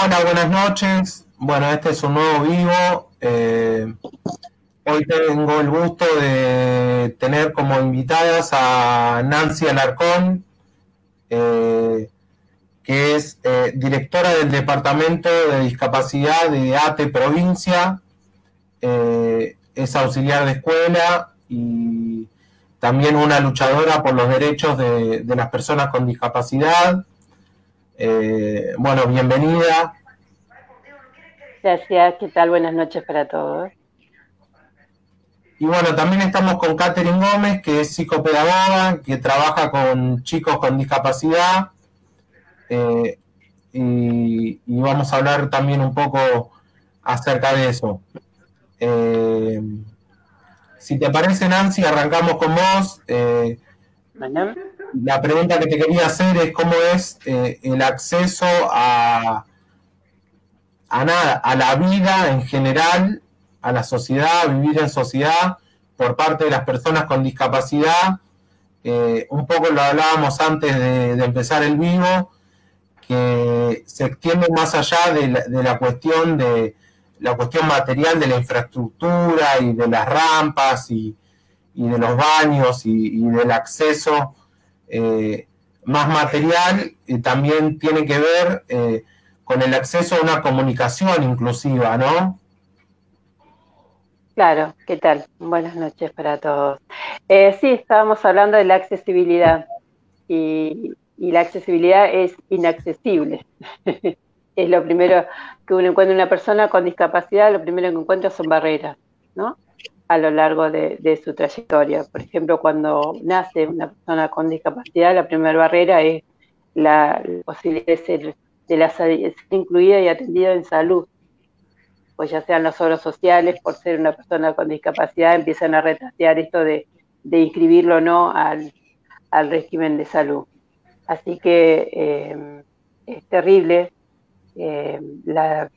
Hola, buenas noches. Bueno, este es un nuevo vivo. Eh, hoy tengo el gusto de tener como invitadas a Nancy Alarcón, eh, que es eh, directora del Departamento de Discapacidad de ATE Provincia, es auxiliar de escuela y también una luchadora por los derechos de las personas con discapacidad. Eh, bueno, bienvenida. Gracias, ¿qué tal? Buenas noches para todos. Y bueno, también estamos con Catherine Gómez, que es psicopedagoga, que trabaja con chicos con discapacidad. Eh, y, vamos a hablar también un poco acerca de eso. Eh, si te parece, Nancy, arrancamos con vos. Mañana la pregunta que te quería hacer es cómo es eh, el acceso a, a nada, a la vida en general, a la sociedad, a vivir en sociedad por parte de las personas con discapacidad. Eh, un poco lo hablábamos antes de, empezar el vivo, que se extiende más allá de la, cuestión de la cuestión material de la infraestructura y de las rampas y, de los baños y, y del acceso eh, más material y también tiene que ver eh, con el acceso a una comunicación inclusiva, ¿no? Claro, ¿qué tal? Buenas noches para todos. Eh, sí, estábamos hablando de la accesibilidad y, la accesibilidad es inaccesible. es lo primero que uno encuentra una persona con discapacidad, lo primero que encuentra son barreras, ¿no? A lo largo de, su trayectoria. Por ejemplo, cuando nace una persona con discapacidad, la primera barrera es la, posibilidad de ser, incluida y atendida en salud. Pues ya sean los obras sociales, por ser una persona con discapacidad, empiezan a retasear esto de, inscribirlo o no al, régimen de salud. Así que eh, es terrible eh, la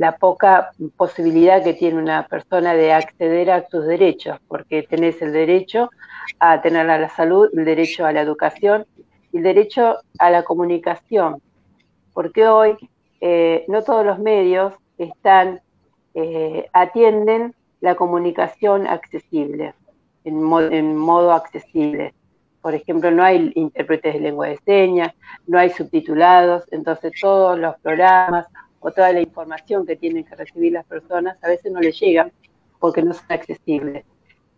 la poca posibilidad que tiene una persona de acceder a sus derechos, porque tenés el derecho a tener a la salud, el derecho a la educación y el derecho a la comunicación, porque hoy eh, no todos los medios están, eh, atienden la comunicación accesible, en, en modo accesible. Por ejemplo, no hay intérpretes de lengua de señas, no hay subtitulados, entonces todos los programas o toda la información que tienen que recibir las personas a veces no les llega porque no son accesibles.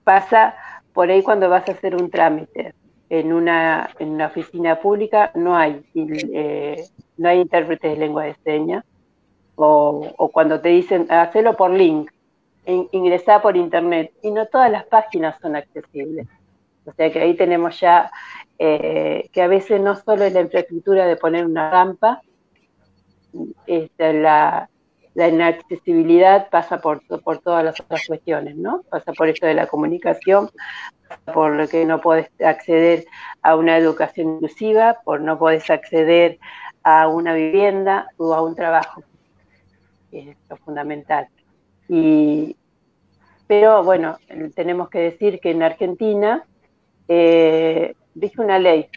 Pasa por ahí cuando vas a hacer un trámite en una, en una oficina pública, no hay, eh, no hay intérpretes de lengua de señas, o, cuando te dicen, hacelo por link, ingresar por internet, y no todas las páginas son accesibles. O sea que ahí tenemos ya eh, que a veces no solo es la infraestructura de poner una rampa, este, la, inaccesibilidad pasa por, por todas las otras cuestiones, ¿no? Pasa por esto de la comunicación, por lo que no puedes acceder a una educación inclusiva, por no puedes acceder a una vivienda o a un trabajo. Es lo fundamental. Y, pero bueno, tenemos que decir que en Argentina eh, una ley,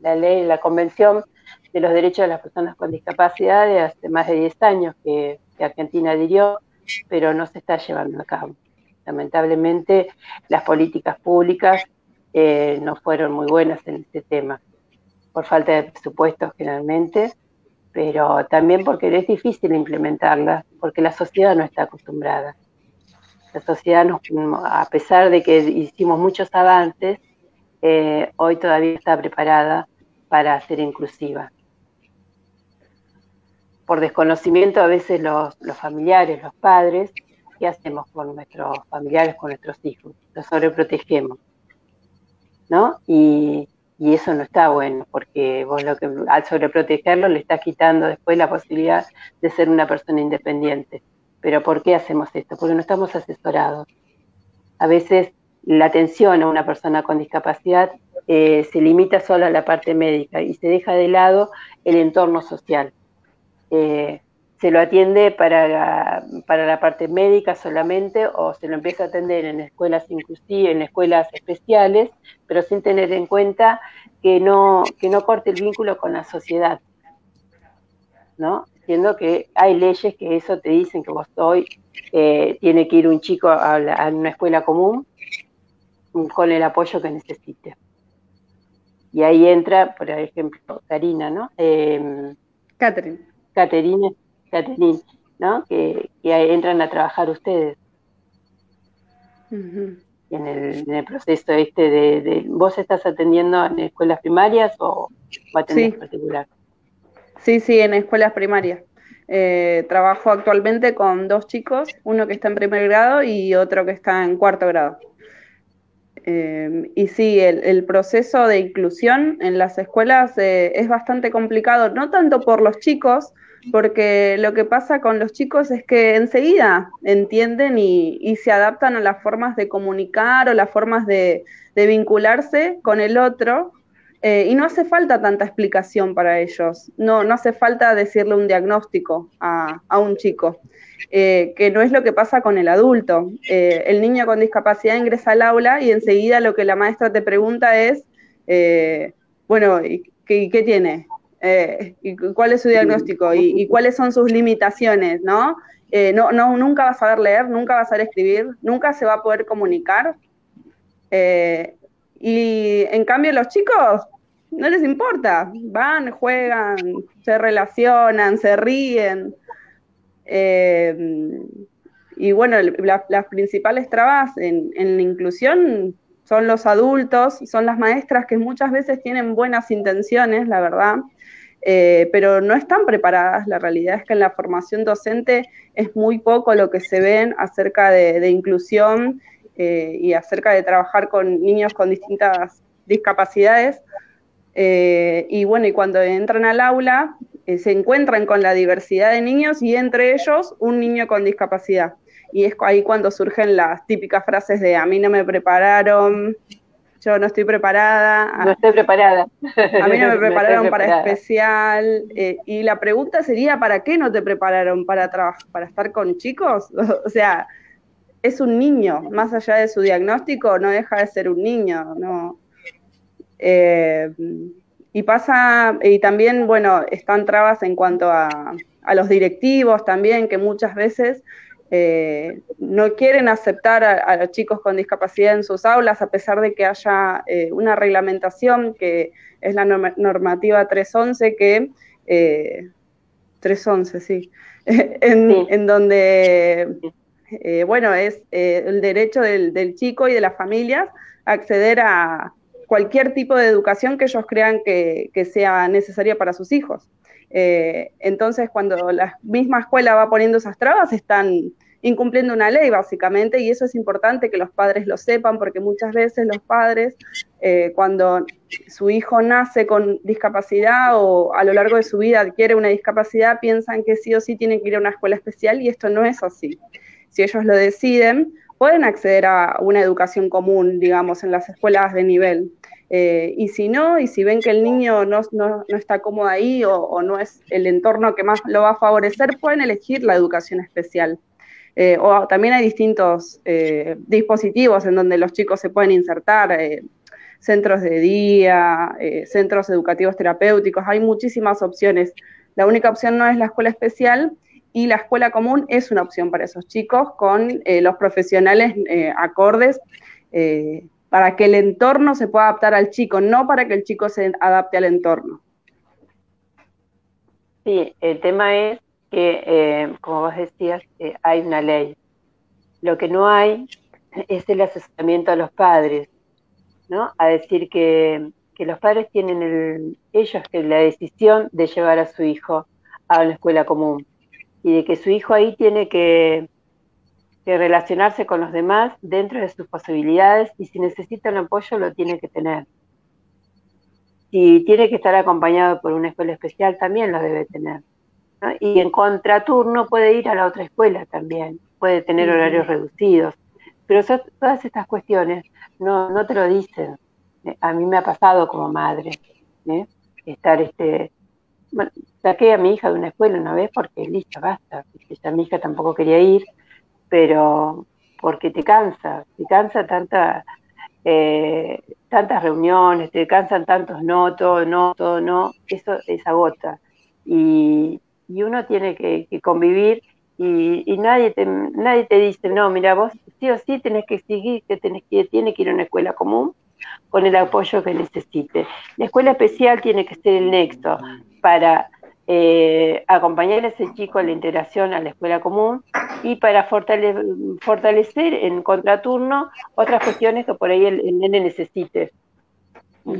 la ley, la convención de los derechos de las personas con discapacidad hace más de 10 años que, Argentina adhirió, pero no se está llevando a cabo. Lamentablemente, las políticas públicas eh, no fueron muy buenas en este tema, por falta de presupuestos generalmente, pero también porque es difícil implementarlas, porque la sociedad no está acostumbrada. La sociedad, a pesar de que hicimos muchos avances, eh, hoy todavía está preparada para ser inclusiva por desconocimiento a veces los, familiares, los padres, ¿qué hacemos con nuestros familiares, con nuestros hijos? Los sobreprotegemos, ¿no? Y, eso no está bueno, porque vos lo que al sobreprotegerlo le estás quitando después la posibilidad de ser una persona independiente. Pero ¿por qué hacemos esto? Porque no estamos asesorados. A veces la atención a una persona con discapacidad eh, se limita solo a la parte médica y se deja de lado el entorno social eh, se lo atiende para, para la parte médica solamente o se lo empieza a atender en escuelas inclusivas, en escuelas especiales, pero sin tener en cuenta que no, que no corte el vínculo con la sociedad. ¿no? siendo que hay leyes que eso te dicen que vos hoy eh, tiene que ir un chico a, una escuela común con el apoyo que necesite. Y ahí entra, por ejemplo, Karina, ¿no? Eh, Catherine. Caterine, ¿no? Que, entran a trabajar ustedes. en, el, proceso este de, ¿Vos estás atendiendo en escuelas primarias o a sí. particular? Sí, sí, en escuelas primarias. Eh, trabajo actualmente con dos chicos, uno que está en primer grado y otro que está en cuarto grado. Eh, y sí, el, proceso de inclusión en las escuelas eh, es bastante complicado, no tanto por los chicos, porque lo que pasa con los chicos es que enseguida entienden y, se adaptan a las formas de comunicar o las formas de, vincularse con el otro. Eh, y no hace falta tanta explicación para ellos, no, no hace falta decirle un diagnóstico a, un chico, eh, que no es lo que pasa con el adulto. Eh, el niño con discapacidad ingresa al aula y enseguida lo que la maestra te pregunta es, bueno, ¿qué, ¿qué tiene? Eh, cuál es su diagnóstico y, cuáles son sus limitaciones, ¿no? Eh, ¿no? ¿no? Nunca va a saber leer, nunca va a saber escribir, nunca se va a poder comunicar. Eh, y en cambio los chicos no les importa, van, juegan, se relacionan, se ríen. y bueno, las principales trabas en la inclusión son los adultos, son las maestras que muchas veces tienen buenas intenciones, la verdad, eh, pero no están preparadas. La realidad es que en la formación docente es muy poco lo que se ven acerca de, inclusión eh, y acerca de trabajar con niños con distintas discapacidades. Eh, y bueno, y cuando entran al aula, se encuentran con la diversidad de niños y entre ellos un niño con discapacidad. Y es ahí cuando surgen las típicas frases de a mí no me prepararon, yo no estoy preparada. No estoy preparada. A mí no me prepararon para especial. Eh, y la pregunta sería, ¿para qué no te prepararon? ¿Para, para estar con chicos? o sea, es un niño, más allá de su diagnóstico, no deja de ser un niño, ¿no? Eh, y pasa, y también, bueno, están trabas en cuanto a, a los directivos también, que muchas veces eh, no quieren aceptar a, los chicos con discapacidad en sus aulas, a pesar de que haya eh, una reglamentación que es la normativa 311, que 311, eh, sí, en, donde, bueno, es el derecho del, chico y de las familias a acceder a cualquier tipo de educación que ellos crean que, que sea necesaria para sus hijos. entonces, cuando la misma escuela va poniendo esas trabas, están incumpliendo una ley básicamente y eso es importante que los padres lo sepan porque muchas veces los padres eh, cuando su hijo nace con discapacidad o a lo largo de su vida adquiere una discapacidad piensan que sí o sí tienen que ir a una escuela especial y esto no es así. Si ellos lo deciden, pueden acceder a una educación común, digamos, en las escuelas de nivel. Eh, y si no, y si ven que el niño no, no, no está cómodo ahí o, o, no es el entorno que más lo va a favorecer, pueden elegir la educación especial. Eh, o también hay distintos eh, dispositivos en donde los chicos se pueden insertar, eh, centros de día, centros educativos terapéuticos, hay muchísimas opciones. La única opción no es la escuela especial y la escuela común es una opción para esos chicos con los profesionales acordes para que el entorno se pueda adaptar al chico, no para que el chico se adapte al entorno. Sí, el tema es que, eh, como vos decías, eh, hay una ley. Lo que no hay es el asesoramiento a los padres, ¿no? A decir que, los padres tienen el, ellos que la decisión de llevar a su hijo a una escuela común y de que su hijo ahí tiene que, que relacionarse con los demás dentro de sus posibilidades y si necesita un apoyo lo tiene que tener. Si tiene que estar acompañado por una escuela especial, también lo debe tener. Y en contraturno puede ir a la otra escuela también, puede tener horarios reducidos. Pero todas estas cuestiones no, no te lo dicen. Eh, a mí me ha pasado como madre, ¿eh? estar este... Bueno, saqué a mi hija de una escuela una vez porque listo, basta. Ya mi hija tampoco quería ir, pero porque te cansa, te cansa tanta, eh, tantas reuniones, te cansan tantos no, todo no, todo no, eso es agota. Y, y uno tiene que, convivir y, nadie, te, nadie te dice, no, mira, vos sí o sí tenés que seguir, que tenés que, tiene que ir a una escuela común con el apoyo que necesite. La escuela especial tiene que ser el nexo para eh, acompañar a ese chico a la integración a la escuela común y para fortalecer en contraturno otras cuestiones que por ahí el, nene necesite,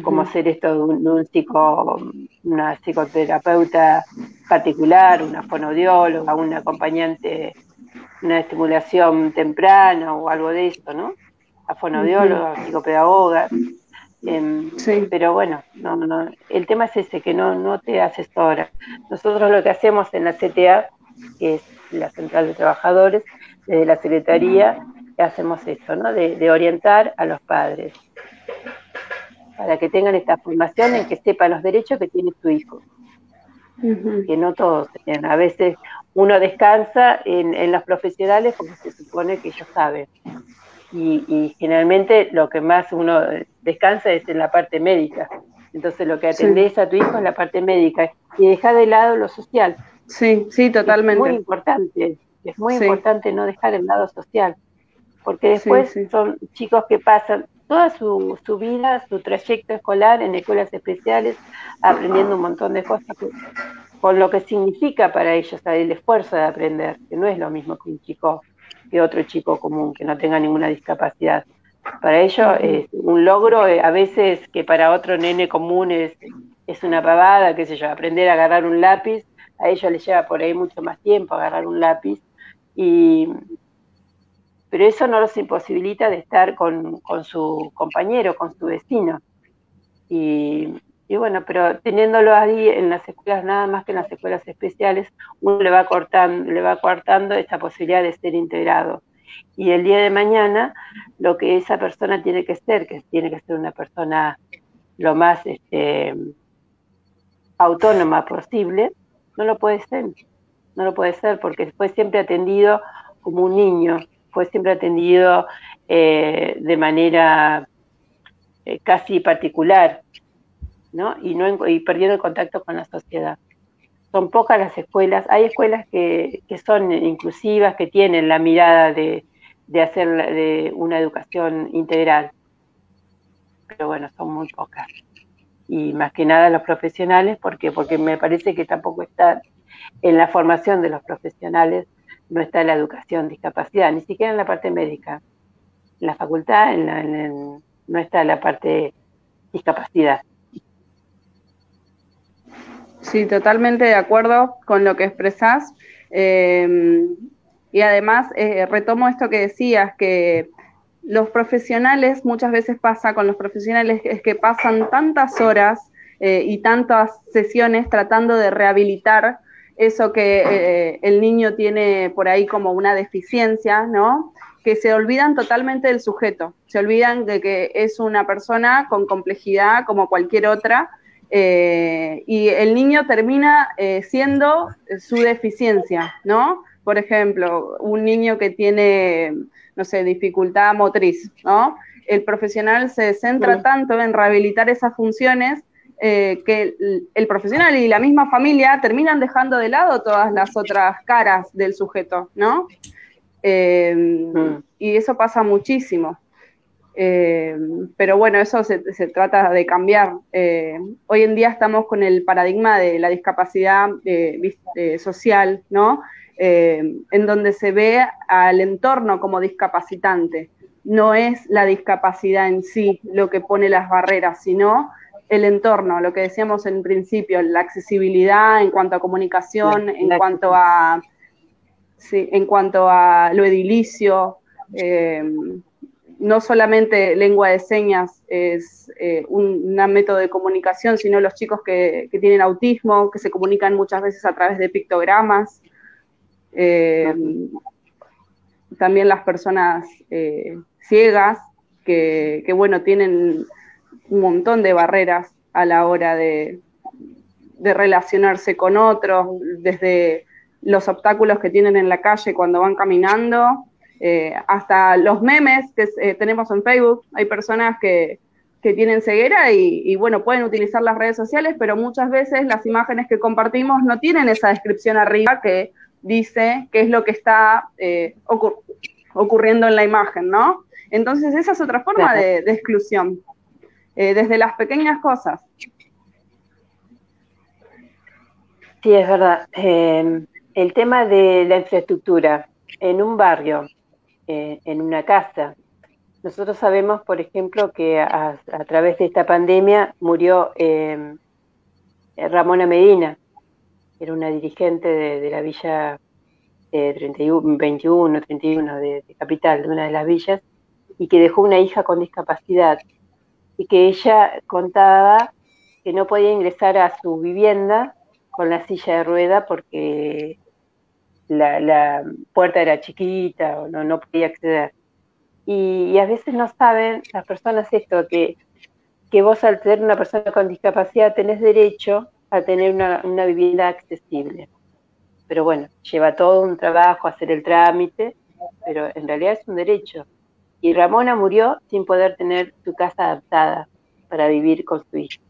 como hacer esto de un, psico, una psicoterapeuta particular, una fonodióloga, un acompañante, una estimulación temprana o algo de esto, ¿no? A fonodióloga, psicopedagoga. Em, pero bueno, no, no, el tema es ese, que no, no te asesora. Nosotros lo que hacemos en la CTA, que es la Central de Trabajadores, desde la Secretaría, hacemos esto, ¿no? De, orientar a los padres, para que tengan esta formación en que sepan los derechos que tiene su hijo. Que no todos tienen. A veces uno descansa en, en los profesionales porque se supone que ellos saben y, generalmente lo que más uno descansa es en la parte médica. Entonces lo que atendés a tu hijo es la parte médica y deja de lado lo social. Sí, sí, totalmente. Es muy importante, es muy importante no dejar el lado social, porque después son chicos que pasan toda su, su, vida, su trayecto escolar en escuelas especiales, aprendiendo un montón de cosas, con lo que significa para ellos el esfuerzo de aprender, que no es lo mismo que un chico que otro chico común que no tenga ninguna discapacidad. Para ello es un logro, eh, a veces que para otro nene común es, es una pavada, qué sé yo, aprender a agarrar un lápiz, a ellos les lleva por ahí mucho más tiempo agarrar un lápiz, y, pero eso no los imposibilita de estar con, con su compañero, con su vecino. Y, y bueno, pero teniéndolo ahí en las escuelas, nada más que en las escuelas especiales, uno le va cortando, le va cortando esta posibilidad de ser integrado. Y el día de mañana, lo que esa persona tiene que ser, que tiene que ser una persona lo más este, autónoma posible, no lo puede ser. No lo puede ser porque fue siempre atendido como un niño, fue siempre atendido eh, de manera eh, casi particular, y, no, y perdiendo el contacto con la sociedad. Son pocas las escuelas, hay escuelas que, son inclusivas, que tienen la mirada de, hacer de una educación integral, pero bueno, son muy pocas. Y más que nada los profesionales, porque porque me parece que tampoco está en la formación de los profesionales, no está la educación discapacidad, ni siquiera en la parte médica. En la facultad no está la parte discapacidad. Sí, totalmente de acuerdo con lo que expresás. Eh, y además, eh, retomo esto que decías, que los profesionales, muchas veces pasa con los profesionales, es que pasan tantas horas eh, y tantas sesiones tratando de rehabilitar eso que el niño tiene por ahí como una deficiencia, ¿no? Que se olvidan totalmente del sujeto, se olvidan de que es una persona con complejidad como cualquier otra eh, y el niño termina eh, siendo su deficiencia, ¿no? Por ejemplo, un niño que tiene, no sé, dificultad motriz, ¿no? El profesional se centra tanto en rehabilitar esas funciones eh, que el, profesional y la misma familia terminan dejando de lado todas las otras caras del sujeto, ¿no? Mm. Y eso pasa muchísimo. Eh, pero bueno, eso se, trata de cambiar. Eh, hoy en día estamos con el paradigma de la discapacidad eh, social, ¿no? en donde se ve al entorno como discapacitante. No es la discapacidad en sí lo que pone las barreras, sino el entorno, lo que decíamos en principio, la accesibilidad en cuanto a comunicación, en cuanto a, sí, en cuanto a lo edilicio no solamente lengua de señas es eh, un, método de comunicación, sino los chicos que, tienen autismo, que se comunican muchas veces a través de pictogramas. Eh, también las personas eh, ciegas, que, bueno, tienen un montón de barreras a la hora de, de relacionarse con otros, desde los obstáculos que tienen en la calle cuando van caminando, eh, hasta los memes que eh, tenemos en Facebook, hay personas que, que tienen ceguera y, bueno, pueden utilizar las redes sociales, pero muchas veces las imágenes que compartimos no tienen esa descripción arriba que dice qué es lo que está eh, ocurriendo en la imagen, ¿no? Entonces esa es otra forma de, exclusión, eh, desde las pequeñas cosas. Sí, es verdad. Em, el tema de la infraestructura en un barrio, eh, en una casa, nosotros sabemos, por ejemplo, que a, través de esta pandemia murió em, Ramona Medina, era una dirigente de, la villa 31, 21, 31 de, Capital, de una de las villas, y que dejó una hija con discapacidad, y que ella contaba que no podía ingresar a su vivienda con la silla de rueda porque la, puerta era chiquita o no, no podía acceder y, a veces no saben las personas esto, que, que vos al ser una persona con discapacidad tenés derecho a tener una, una vivienda accesible. Pero bueno, lleva todo un trabajo hacer el trámite, pero en realidad es un derecho. Y Ramona murió sin poder tener su casa adaptada para vivir con su hija.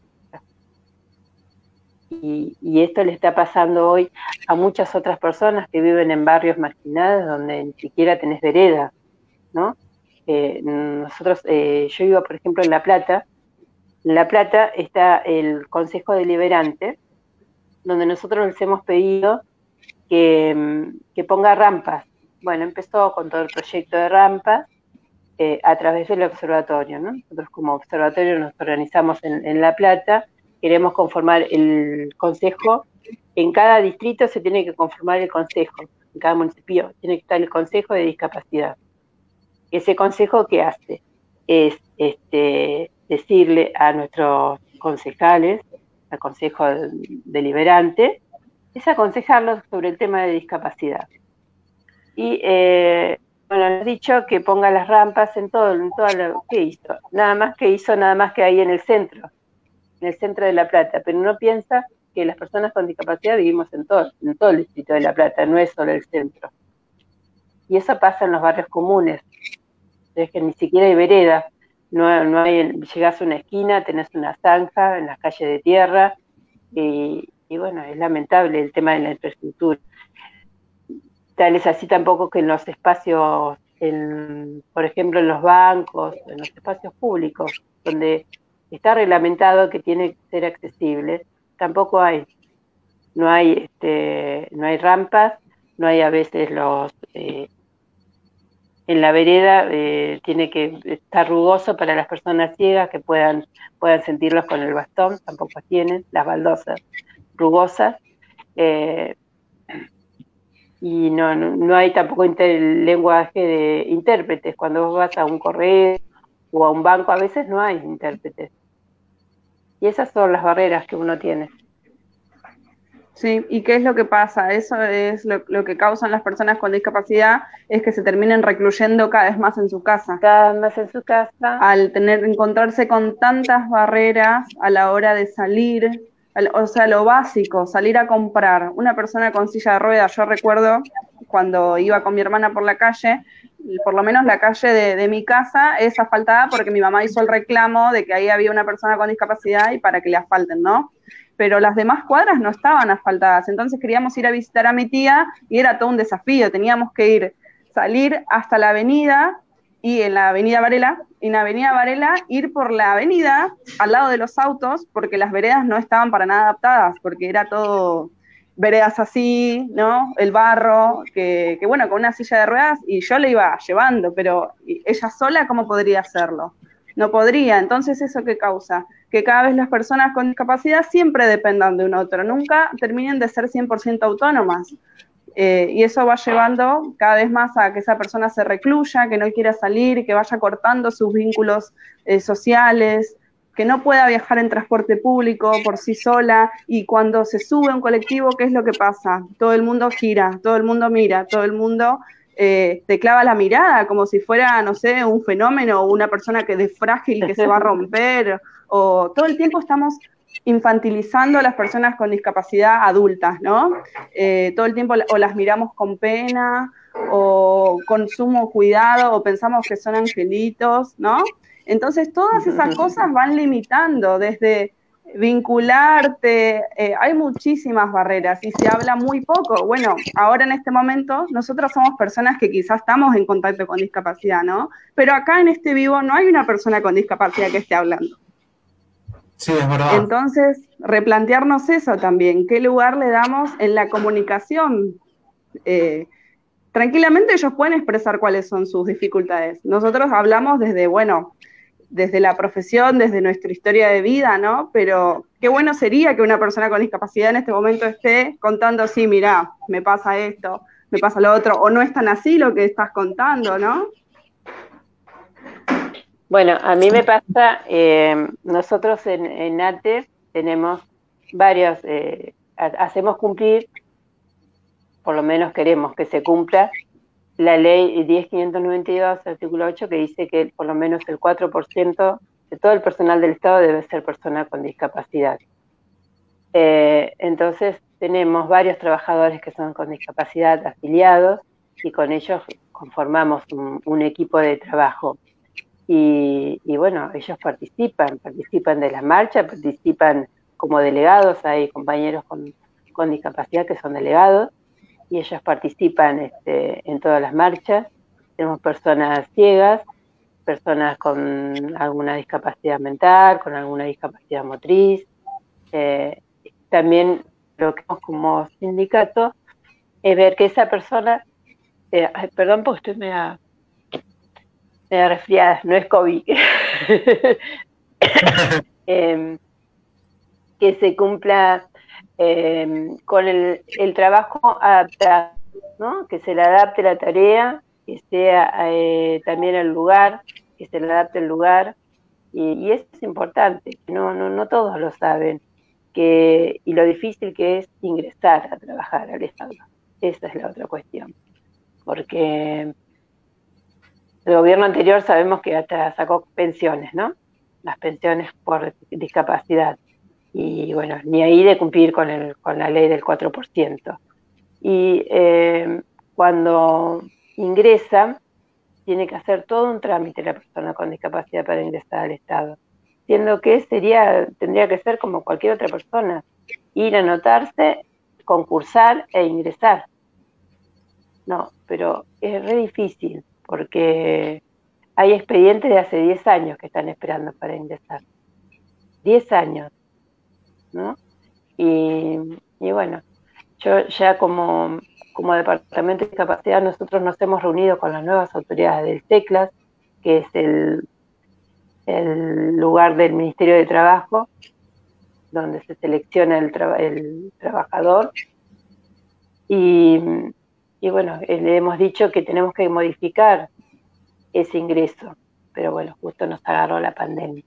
Y, esto le está pasando hoy a muchas otras personas que viven en barrios marginados donde ni siquiera tenés vereda, ¿no? Eh, nosotros, eh, yo iba, por ejemplo, en La Plata. En La Plata está el Consejo Deliberante, donde nosotros les hemos pedido que, mm, ponga rampas. Bueno, empezó con todo el proyecto de rampas eh, a través del observatorio. Nosotros como observatorio nos organizamos en, La Plata, queremos conformar el consejo. En cada distrito se tiene que conformar el consejo, en cada municipio tiene que estar el consejo de discapacidad ese consejo que hace es este, decirle a nuestros concejales, al consejo deliberante, es aconsejarlos sobre el tema de discapacidad. Y eh, bueno, ha dicho que ponga las rampas en todo, en todo lo que hizo. Nada más que hizo, nada más que ahí en el centro, en el centro de La Plata, pero no piensa que las personas con discapacidad vivimos en todo, en todo el distrito de La Plata, no es solo el centro. Y eso pasa en los barrios comunes, es que ni siquiera hay vereda, no, no hay, llegás a una esquina, tenés una zanja en las calles de tierra, y, bueno, es lamentable el tema de la infraestructura. Tal es así tampoco que en los espacios, por ejemplo, en los bancos, en los espacios públicos, donde está reglamentado que tiene que ser accesible, tampoco hay. No hay, este, no hay rampas, no hay a veces los eh, en la vereda eh, tiene que estar rugoso para las personas ciegas que puedan, puedan sentirlos con el bastón, tampoco tienen, las baldosas rugosas. Eh, y no, no, hay tampoco el lenguaje de intérpretes. Cuando vos vas a un correo o a un banco, a veces no hay intérpretes. Y esas son las barreras que uno tiene. Sí, ¿y qué es lo que pasa? Eso es lo, que causan las personas con discapacidad, es que se terminen recluyendo cada vez más en su casa. Cada vez más en su casa. Al tener, encontrarse con tantas barreras a la hora de salir, o sea, lo básico, salir a comprar. Una persona con silla de ruedas, yo recuerdo cuando iba con mi hermana por la calle, por lo menos la calle de, mi casa es asfaltada porque mi mamá hizo el reclamo de que ahí había una persona con discapacidad y para que le asfalten, ¿no? pero las demás cuadras no estaban asfaltadas. Entonces queríamos ir a visitar a mi tía y era todo un desafío. Teníamos que ir, salir hasta la avenida y en la avenida Varela, en la avenida Varela ir por la avenida al lado de los autos porque las veredas no estaban para nada adaptadas, porque era todo veredas así, ¿no? El barro, que, que bueno, con una silla de ruedas y yo le iba llevando, pero ella sola, ¿cómo podría hacerlo? no podría. Entonces, ¿eso qué causa? Que cada vez las personas con discapacidad siempre dependan de un otro, nunca terminen de ser 100% autónomas. Eh, y eso va llevando cada vez más a que esa persona se recluya, que no quiera salir, que vaya cortando sus vínculos eh, sociales, que no pueda viajar en transporte público por sí sola y cuando se sube a un colectivo, ¿qué es lo que pasa? Todo el mundo gira, todo el mundo mira, todo el mundo eh, te clava la mirada como si fuera, no sé, un fenómeno o una persona que es frágil, que se va a romper, o todo el tiempo estamos infantilizando a las personas con discapacidad adultas, ¿no? Eh, todo el tiempo o las miramos con pena, o con sumo cuidado, o pensamos que son angelitos, ¿no? Entonces, todas esas cosas van limitando desde vincularte, eh, hay muchísimas barreras y se habla muy poco. Bueno, ahora en este momento nosotros somos personas que quizás estamos en contacto con discapacidad, ¿no? Pero acá en este vivo no hay una persona con discapacidad que esté hablando. Sí, es verdad. Entonces, replantearnos eso también, qué lugar le damos en la comunicación. Eh, tranquilamente ellos pueden expresar cuáles son sus dificultades. Nosotros hablamos desde, bueno, desde la profesión, desde nuestra historia de vida, ¿no? Pero qué bueno sería que una persona con discapacidad en este momento esté contando, sí, mira, me pasa esto, me pasa lo otro, o no es tan así lo que estás contando, ¿no? Bueno, a mí me pasa, eh, nosotros en, en, ATE tenemos varios, eh, hacemos cumplir, por lo menos queremos que se cumpla, la ley 10.592, artículo 8, que dice que por lo menos el 4% de todo el personal del Estado debe ser persona con discapacidad. Eh, entonces, tenemos varios trabajadores que son con discapacidad afiliados y con ellos conformamos un, equipo de trabajo. Y, bueno, ellos participan, participan de la marcha, participan como delegados, hay compañeros con discapacidad que son delegados, y ellos participan este, en todas las marchas. Tenemos personas ciegas, personas con alguna discapacidad mental, con alguna discapacidad motriz. Eh, también lo que hacemos como sindicato es ver que esa persona, eh, perdón porque estoy media, media resfriada, no es COVID, em, que se cumpla eh, con el, trabajo adaptado, ¿no? que se le adapte la tarea, que sea eh, también el lugar, que se le adapte el lugar, y, eso es importante, no, no, no todos lo saben, que, y lo difícil que es ingresar a trabajar al Estado. Esa es la otra cuestión, porque el gobierno anterior sabemos que hasta sacó pensiones, ¿no? Las pensiones por discapacidad y bueno, ni ahí de cumplir con, el, con la ley del 4%. Y eh, cuando ingresa, tiene que hacer todo un trámite la persona con discapacidad para ingresar al Estado, siendo que sería, tendría que ser como cualquier otra persona, ir a anotarse, concursar e ingresar. No, pero es re difícil porque hay expedientes de hace 10 años que están esperando para ingresar. 10 años. ¿no? Y, bueno, yo ya como, como Departamento de Discapacidad, nosotros nos hemos reunido con las nuevas autoridades del TECLAS, que es el, lugar del Ministerio de Trabajo, donde se selecciona el, el trabajador. Y, y, bueno, le hemos dicho que tenemos que modificar ese ingreso, pero bueno, justo nos agarró la pandemia.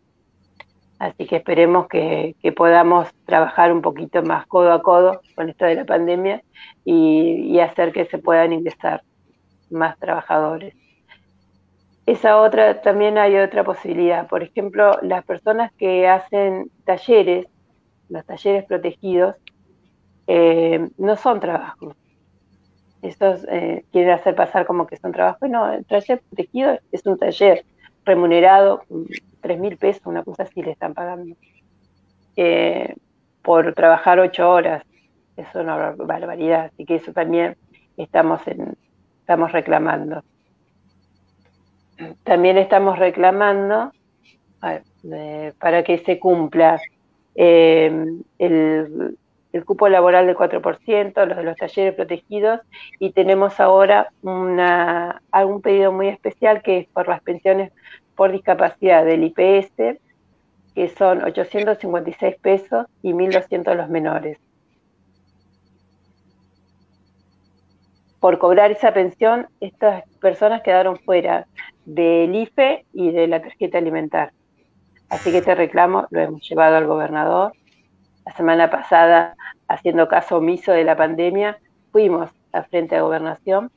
Así que esperemos que, podamos trabajar un poquito más codo a codo con esto de la pandemia y, hacer que se puedan ingresar más trabajadores. Esa otra, también hay otra posibilidad. Por ejemplo, las personas que hacen talleres, los talleres protegidos, eh, no son trabajos. Estos eh, quieren hacer pasar como que son trabajos. No, el taller protegido es un taller remunerado, tres mil pesos, una cosa así le están pagando, eh, por trabajar ocho horas. Es una barbaridad, así que eso también estamos, estamos reclamando. También estamos reclamando para que se cumpla eh, el, el, cupo laboral del 4%, los de los talleres protegidos, y tenemos ahora una, un pedido muy especial que es por las pensiones por discapacidad del IPS, que son 856 pesos y 1.200 los menores. Por cobrar esa pensión, estas personas quedaron fuera del IFE y de la tarjeta alimentar. Así que este reclamo lo hemos llevado al gobernador. La semana pasada, haciendo caso omiso de la pandemia, fuimos a frente a gobernación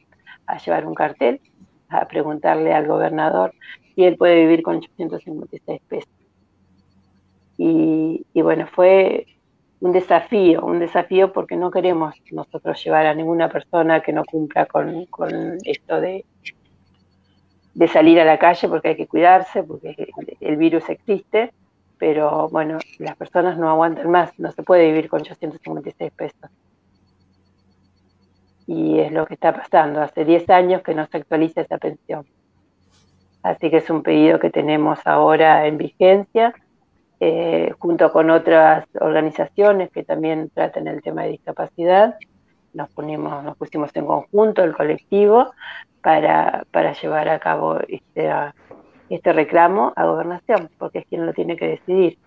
a llevar un cartel, a preguntarle al gobernador y él puede vivir con 856 pesos. Y, bueno, fue un desafío, un desafío porque no queremos nosotros llevar a ninguna persona que no cumpla con, esto de salir a la calle porque hay que cuidarse, porque el virus existe, pero bueno, las personas no aguantan más, no se puede vivir con 856 pesos. Y es lo que está pasando, hace 10 años que no se actualiza esa pensión. Así que es un pedido que tenemos ahora en vigencia, eh, junto con otras organizaciones que también tratan el tema de discapacidad. Nos, ponimos, nos pusimos en conjunto, el colectivo, para, para llevar a cabo este, este reclamo a gobernación, porque es quien lo tiene que decidir.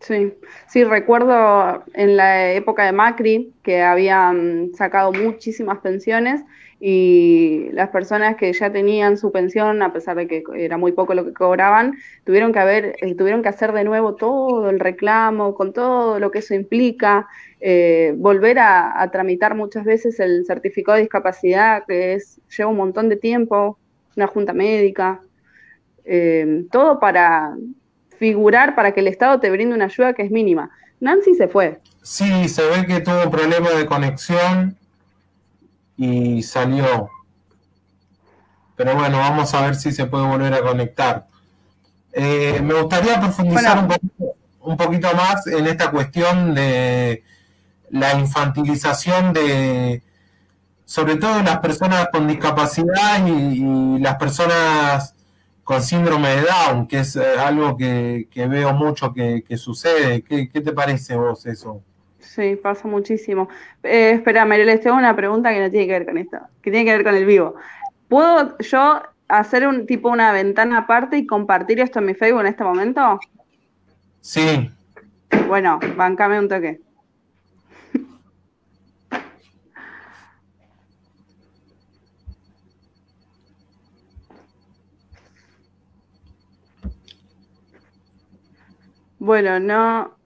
Sí, sí, recuerdo en la época de Macri que habían sacado muchísimas pensiones y las personas que ya tenían su pensión, a pesar de que era muy poco lo que cobraban, tuvieron que haber, eh, tuvieron que hacer de nuevo todo el reclamo, con todo lo que eso implica, eh, volver a, tramitar muchas veces el certificado de discapacidad, que es, lleva un montón de tiempo, una junta médica, eh, todo para figurar para que el Estado te brinde una ayuda que es mínima. Nancy se fue. Sí, se ve que tuvo problemas de conexión y salió. Pero bueno, vamos a ver si se puede volver a conectar. Eh, me gustaría profundizar un, poquito, más en esta cuestión de la infantilización de, sobre todo de las personas con discapacidad y, las personas con síndrome de Down, que es eh, algo que, veo mucho que, sucede. ¿Qué, ¿Qué, te parece vos eso? Sí, pasa muchísimo. Eh, espera, les tengo una pregunta que no tiene que ver con esto, que tiene que ver con el vivo. ¿Puedo yo hacer un tipo una ventana aparte y compartir esto en mi Facebook en este momento? Sí. Bueno, bancame un toque. Bueno, no,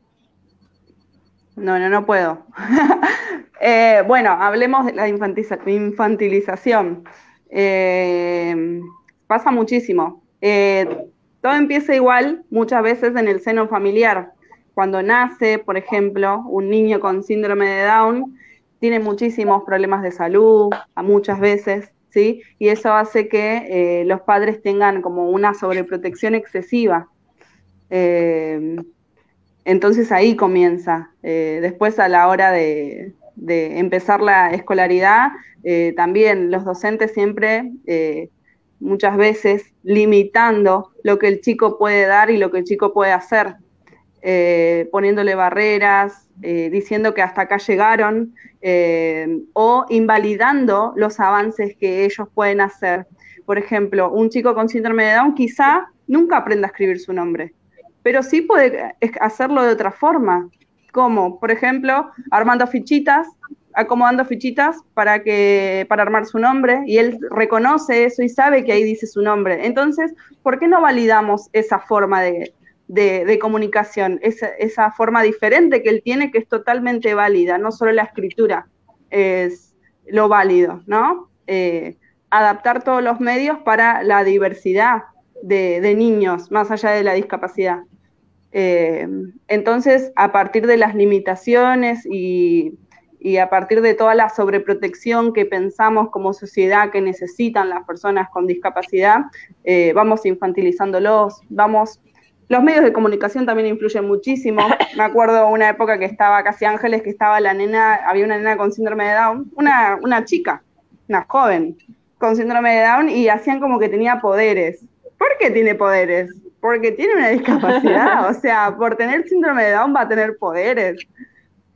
no, no, no puedo. Eh, bueno, hablemos de la infantilización. Eh, pasa muchísimo. Eh, todo empieza igual muchas veces en el seno familiar. Cuando nace, por ejemplo, un niño con síndrome de Down, tiene muchísimos problemas de salud, muchas veces, ¿sí? Y eso hace que los padres tengan como una sobreprotección excesiva. Entonces ahí comienza. Eh, después a la hora de, empezar la escolaridad, eh, también los docentes siempre, eh, muchas veces, limitando lo que el chico puede dar y lo que el chico puede hacer, poniéndole barreras, diciendo que hasta acá llegaron o invalidando los avances que ellos pueden hacer. Por ejemplo, un chico con síndrome de Down quizá nunca aprenda a escribir su nombre pero sí puede hacerlo de otra forma, como, por ejemplo, armando fichitas, acomodando fichitas para, que, para armar su nombre, y él reconoce eso y sabe que ahí dice su nombre. Entonces, ¿por qué no validamos esa forma de, comunicación, esa, forma diferente que él tiene, que es totalmente válida, no solo la escritura es lo válido, ¿no? Eh, adaptar todos los medios para la diversidad de niños, más allá de la discapacidad. Eh, entonces, a partir de las limitaciones y, a partir de toda la sobreprotección que pensamos como sociedad que necesitan las personas con discapacidad, eh, vamos infantilizándolos, vamos... Los medios de comunicación también influyen muchísimo. Me acuerdo una época que estaba casi Ángeles, que estaba la nena, había una nena con síndrome de Down, una, una chica, una joven con síndrome de Down, y hacían como que tenía poderes. ¿Por qué tiene poderes? Porque tiene una discapacidad, o sea, por tener síndrome de Down va a tener poderes.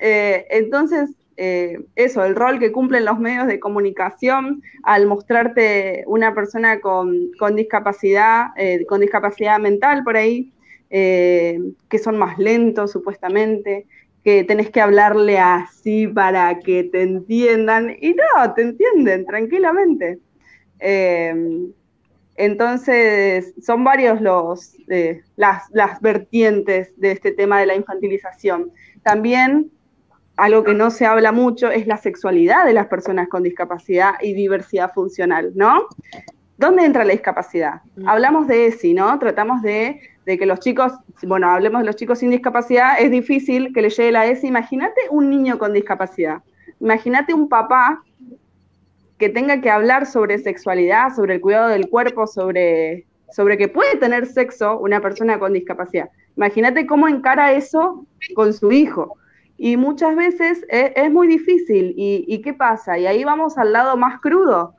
Eh, entonces, eh, eso, el rol que cumplen los medios de comunicación al mostrarte una persona con, discapacidad, eh, con discapacidad mental por ahí, que son más lentos supuestamente, que tenés que hablarle así para que te entiendan, y no, te entienden tranquilamente. Entonces, son varios los, eh, las, vertientes de este tema de la infantilización. También, algo que no se habla mucho es la sexualidad de las personas con discapacidad y diversidad funcional, ¿no? ¿Dónde entra la discapacidad? Mm. Hablamos de ESI, ¿no? Tratamos de, de, que los chicos, bueno, hablemos de los chicos sin discapacidad, es difícil que le llegue la ESI. Imagínate un niño con discapacidad. Imagínate un papá que tenga que hablar sobre sexualidad, sobre el cuidado del cuerpo, sobre, sobre que puede tener sexo una persona con discapacidad. Imagínate cómo encara eso con su hijo. Y muchas veces es, muy difícil. ¿Y, qué pasa? Y ahí vamos al lado más crudo,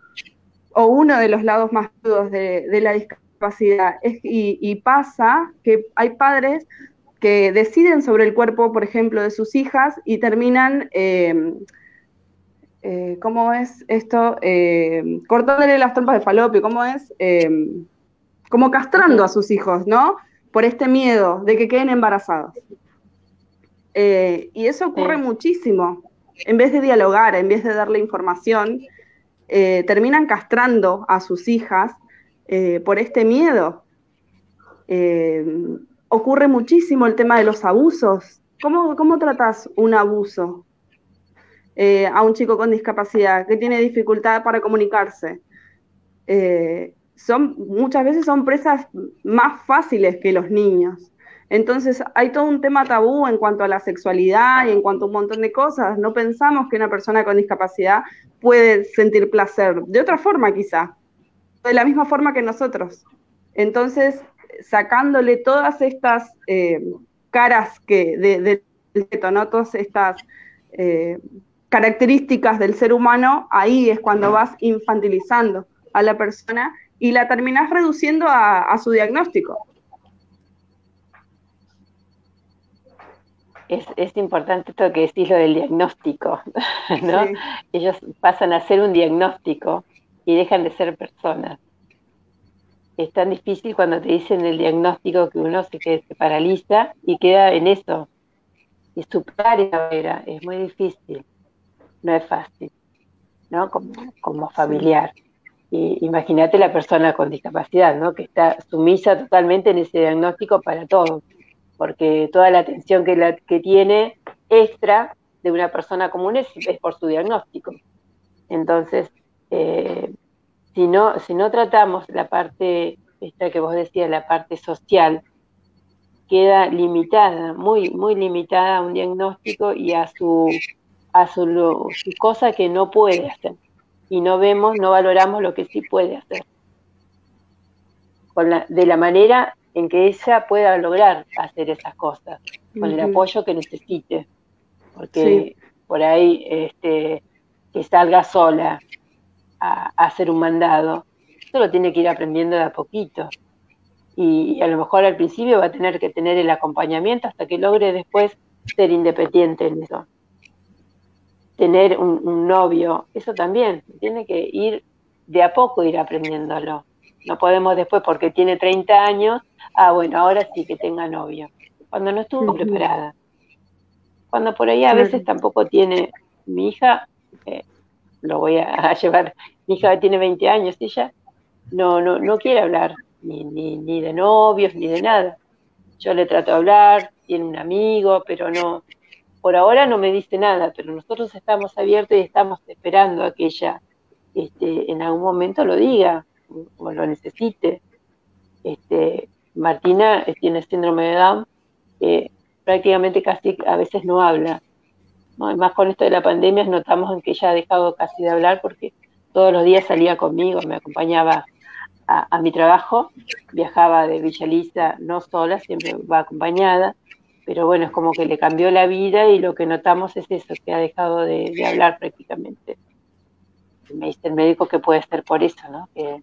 o uno de los lados más crudos de, la discapacidad. y, pasa que hay padres que deciden sobre el cuerpo, por ejemplo, de sus hijas y terminan, eh, eh, ¿cómo es esto? Eh, cortándole las trompas de falopio, ¿cómo es? como castrando a sus hijos, ¿no? Por este miedo de que queden embarazados. y eso ocurre muchísimo. En vez de dialogar, en vez de darle información, terminan castrando a sus hijas por este miedo ocurre muchísimo el tema de los abusos. ¿Cómo, cómo tratas un abuso eh, a un chico con discapacidad que tiene dificultad para comunicarse? Eh, son, muchas veces son presas más fáciles que los niños. Entonces hay todo un tema tabú en cuanto a la sexualidad y en cuanto a un montón de cosas. No pensamos que una persona con discapacidad puede sentir placer de otra forma quizá, de la misma forma que nosotros. Entonces sacándole todas estas eh, caras que de, de, todas estas características del ser humano, ahí es cuando vas infantilizando a la persona y la terminas reduciendo a, su diagnóstico. Es, importante esto que decís lo del diagnóstico, ¿no? Ellos pasan a ser un diagnóstico y dejan de ser personas es tan difícil cuando te dicen el diagnóstico que uno se, que se paraliza y queda en eso. Y superar esa barrera es muy difícil, no es fácil, ¿no? Como, como familiar. Y imagínate la persona con discapacidad, ¿no? Que está sumisa totalmente en ese diagnóstico para todos, porque toda la atención que, la, que tiene extra de una persona común es, es por su diagnóstico. Entonces, eh, si no, si no tratamos la parte, esta que vos decías, la parte social, queda limitada, muy, muy limitada a un diagnóstico y a su, a su, cosa que no puede hacer. Y no vemos, no valoramos lo que sí puede hacer. Con la, de la manera en que ella pueda lograr hacer esas cosas, con el apoyo que necesite. Porque por ahí este, que salga sola, a, hacer un mandado. Eso lo tiene que ir aprendiendo de a poquito. Y, a lo mejor al principio va a tener que tener el acompañamiento hasta que logre después ser independiente en eso. Tener un, novio, eso también, tiene que ir de a poco ir aprendiéndolo. No podemos después, porque tiene 30 años, ah, bueno, ahora sí que tenga novio. Cuando no estuvo preparada. Cuando por ahí a veces tampoco tiene, mi hija eh, lo voy a, llevar, mi hija tiene 20 años, ella no, no, no quiere hablar ni, ni, de novios, ni de nada. Yo le trato de hablar, tiene un amigo, pero no, por ahora no me dice nada, pero nosotros estamos abiertos y estamos esperando a que ella este, en algún momento lo diga o lo necesite. Este, Martina eh, tiene síndrome de Down, eh, prácticamente casi a veces no habla. Además, con esto de la pandemia notamos en que ella ha dejado casi de hablar porque todos los días salía conmigo, me acompañaba a, mi trabajo, viajaba de Villa no sola, siempre va acompañada, pero bueno, es como que le cambió la vida y lo que notamos es eso, que ha dejado de, hablar prácticamente. Me dice el médico que puede ser por eso, ¿no? Que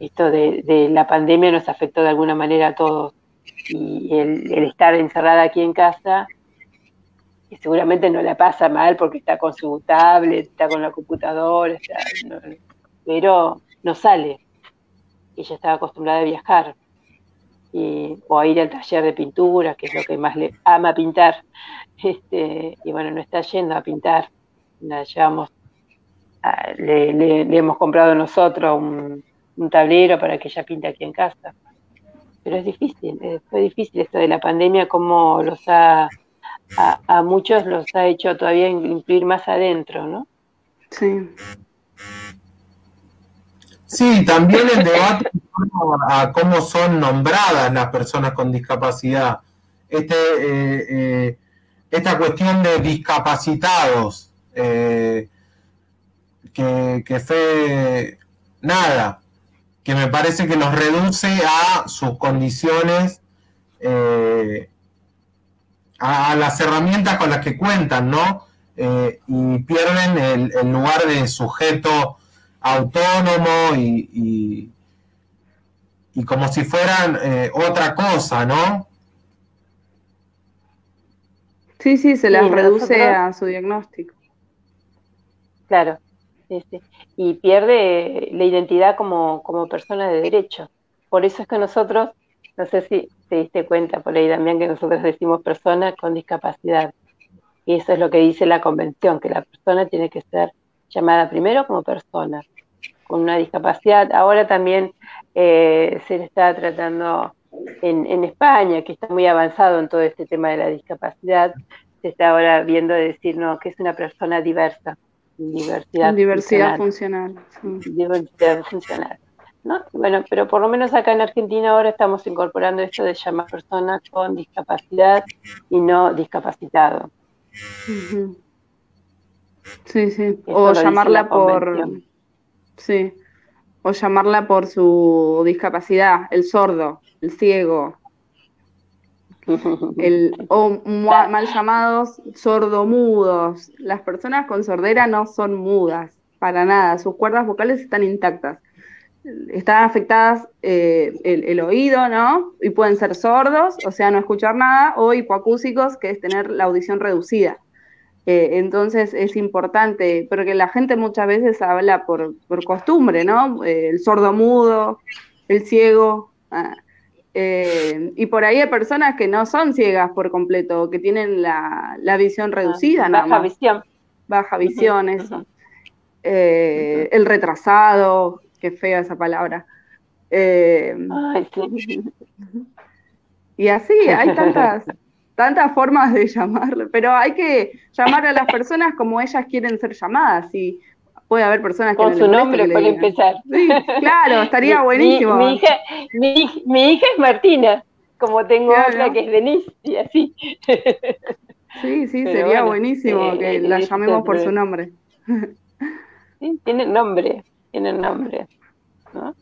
esto de, la pandemia nos afectó de alguna manera a todos y el estar encerrada aquí en casa y seguramente no la pasa mal porque está con su tablet, está con la computadora, pero no sale. Ella estaba acostumbrada a viajar y, o a ir al taller de pintura, que es lo que más le ama pintar. Este, y bueno, no está yendo a pintar. La llevamos, le, hemos comprado nosotros un, un tablero para que ella pinte aquí en casa. Pero es difícil, eh, fue difícil esto de la pandemia, cómo los ha a, muchos los ha hecho todavía incluir más adentro, ¿no? Sí. Sí, también el debate a cómo son nombradas las personas con discapacidad. Este, eh, eh, esta cuestión de discapacitados, eh, que, que fue nada, que me parece que los reduce a sus condiciones, eh, a, las herramientas con las que cuentan, ¿no? Eh, y pierden el, lugar de sujeto autónomo y, y, como si fueran eh, otra cosa, ¿no? Sí, sí, se las reduce a su diagnóstico. Claro, y pierde la identidad como, como persona de derecho. Por eso es que nosotros, no sé si te diste cuenta por ahí también que nosotros decimos persona con discapacidad. Y eso es lo que dice la convención, que la persona tiene que ser llamada primero como persona, con una discapacidad. Ahora también eh, se le está tratando en, en, España, que está muy avanzado en todo este tema de la discapacidad, se está ahora viendo decir no, que es una persona diversa diversidad, diversidad funcional. Diversidad funcional. ¿no? Bueno, pero por lo menos acá en Argentina ahora estamos incorporando esto de llamar personas con discapacidad y no discapacitado. Sí, sí. o llamarla por. Sí. O llamarla por su discapacidad, el sordo, el ciego, el, o mal llamados sordomudos. Las personas con sordera no son mudas, para nada, sus cuerdas vocales están intactas. Están afectadas eh, el, oído, ¿no? Y pueden ser sordos, o sea, no escuchar nada, o hipoacúsicos, que es tener la audición reducida. Eh, entonces es importante, porque la gente muchas veces habla por, costumbre, ¿no? Eh, el sordo mudo, el ciego. Ah, eh, y por ahí hay personas que no son ciegas por completo, que tienen la, visión ah, reducida. baja visión. Baja visión, eso. El retrasado, qué fea esa palabra. Y así, hay tantas, tantas formas de llamarlo, pero hay que llamar a las personas como ellas quieren ser llamadas. Y puede haber personas que... Con su nombre, por empezar. claro, estaría buenísimo. Mi, hija, mi, hija es Martina, como tengo otra que es Denise, y así. Sí, sí, sería buenísimo eh, que la llamemos por su nombre. Sí, tienen nombre, tienen nombre. ¿no?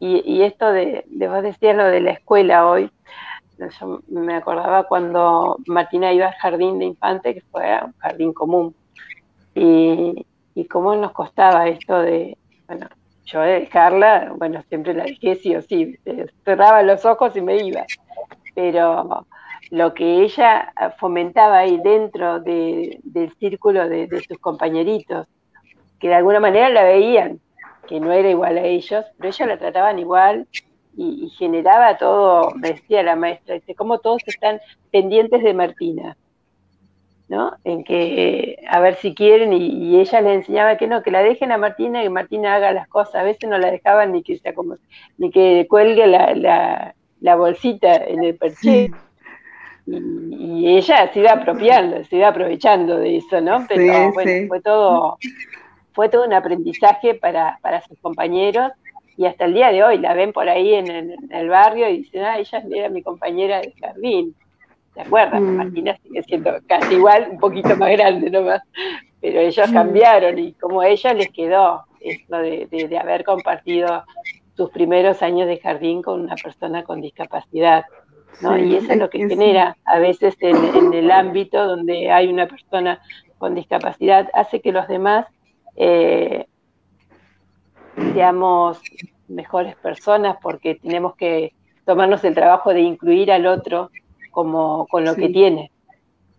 Y, y esto de, de vos decías lo de la escuela hoy, yo me acordaba cuando Martina iba al jardín de infante, que fue un jardín común. Y, y cómo nos costaba esto de, bueno, yo dejarla, bueno, siempre la dejé sí o sí, cerraba los ojos y me iba, pero lo que ella fomentaba ahí dentro del círculo de, sus compañeritos, que de alguna manera la veían, que no era igual a ellos, pero ella la trataban igual y, y generaba todo, decía la maestra, dice, cómo todos están pendientes de Martina. ¿no? En que a ver si quieren y, ella le enseñaba que no, que la dejen a Martina y que Martina haga las cosas. A veces no la dejaban ni que sea como ni que cuelgue la, la, bolsita en el perché. Y, ella se iba apropiando, se iba aprovechando de eso, ¿no? Pero bueno, fue todo fue todo un aprendizaje para, para sus compañeros y hasta el día de hoy la ven por ahí en, el barrio y dicen, ah, ella era mi compañera de jardín. ¿te acuerdas? Mm. Martina sigue siendo casi igual, un poquito más grande nomás, pero ellos mm. cambiaron y como a ella les quedó esto de, haber compartido sus primeros años de jardín con una persona con discapacidad. ¿no? y eso es lo que genera a veces en, el ámbito donde hay una persona con discapacidad, hace que los demás eh, seamos mejores personas porque tenemos que tomarnos el trabajo de incluir al otro como con lo que tiene,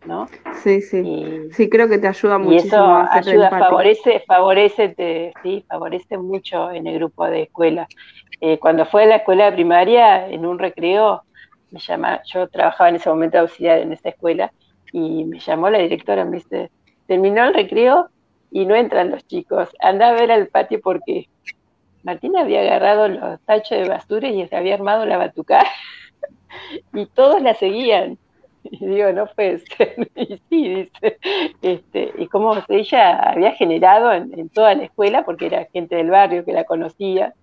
¿no? Sí, sí. sí, creo que te ayuda mucho. Y eso ayuda, favorece, favorece, sí, favorece mucho en el grupo de escuela. Eh, cuando fue a la escuela primaria, en un recreo, me llama, yo trabajaba en ese momento auxiliar en esa escuela, y me llamó la directora, me dice, terminó el recreo y no entran los chicos, anda a ver al patio porque Martín había agarrado los tachos de basura y se había armado la batucada y todos la seguían. Y digo, no puede. Y sí, dice, este, y como ella había generado en, toda la escuela, porque era gente del barrio que la conocía,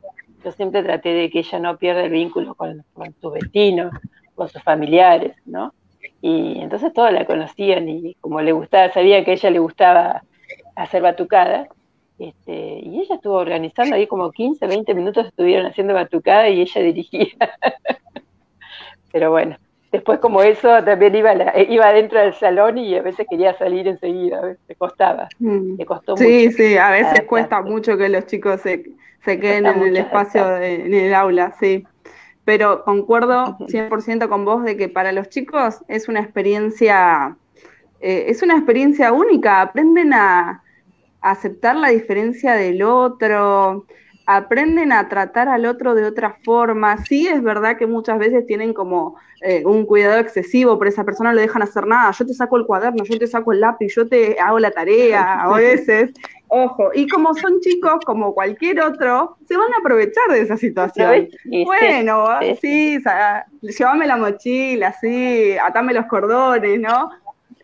yo siempre traté de que ella no pierda el vínculo con, sus vecinos, con sus familiares, ¿no? Y entonces todos la conocían y como le gustaba, sabía que a ella le gustaba hacer batucada, Este, y ella estuvo organizando ahí como 15, 20 minutos estuvieron haciendo batucada y ella dirigía. Pero bueno, después como eso también iba, iba dentro del salón y a veces quería salir enseguida, le costaba, mm. le costó sí, mucho. Sí, a veces cuesta mucho que los chicos se, se queden en el espacio, en el aula, sí. Pero concuerdo 100% con vos de que para los chicos es una experiencia, eh, es una experiencia única, aprenden a, aceptar la diferencia del otro, aprenden a tratar al otro de otra forma. Sí, es verdad que muchas veces tienen como eh, un cuidado excesivo, por esa persona no le dejan hacer nada. Yo te saco el cuaderno, yo te saco el lápiz, yo te hago la tarea a veces. Ojo, y como son chicos como cualquier otro, se van a aprovechar de esa situación. Bueno, sí, llévame la mochila, sí, atame los cordones, ¿no?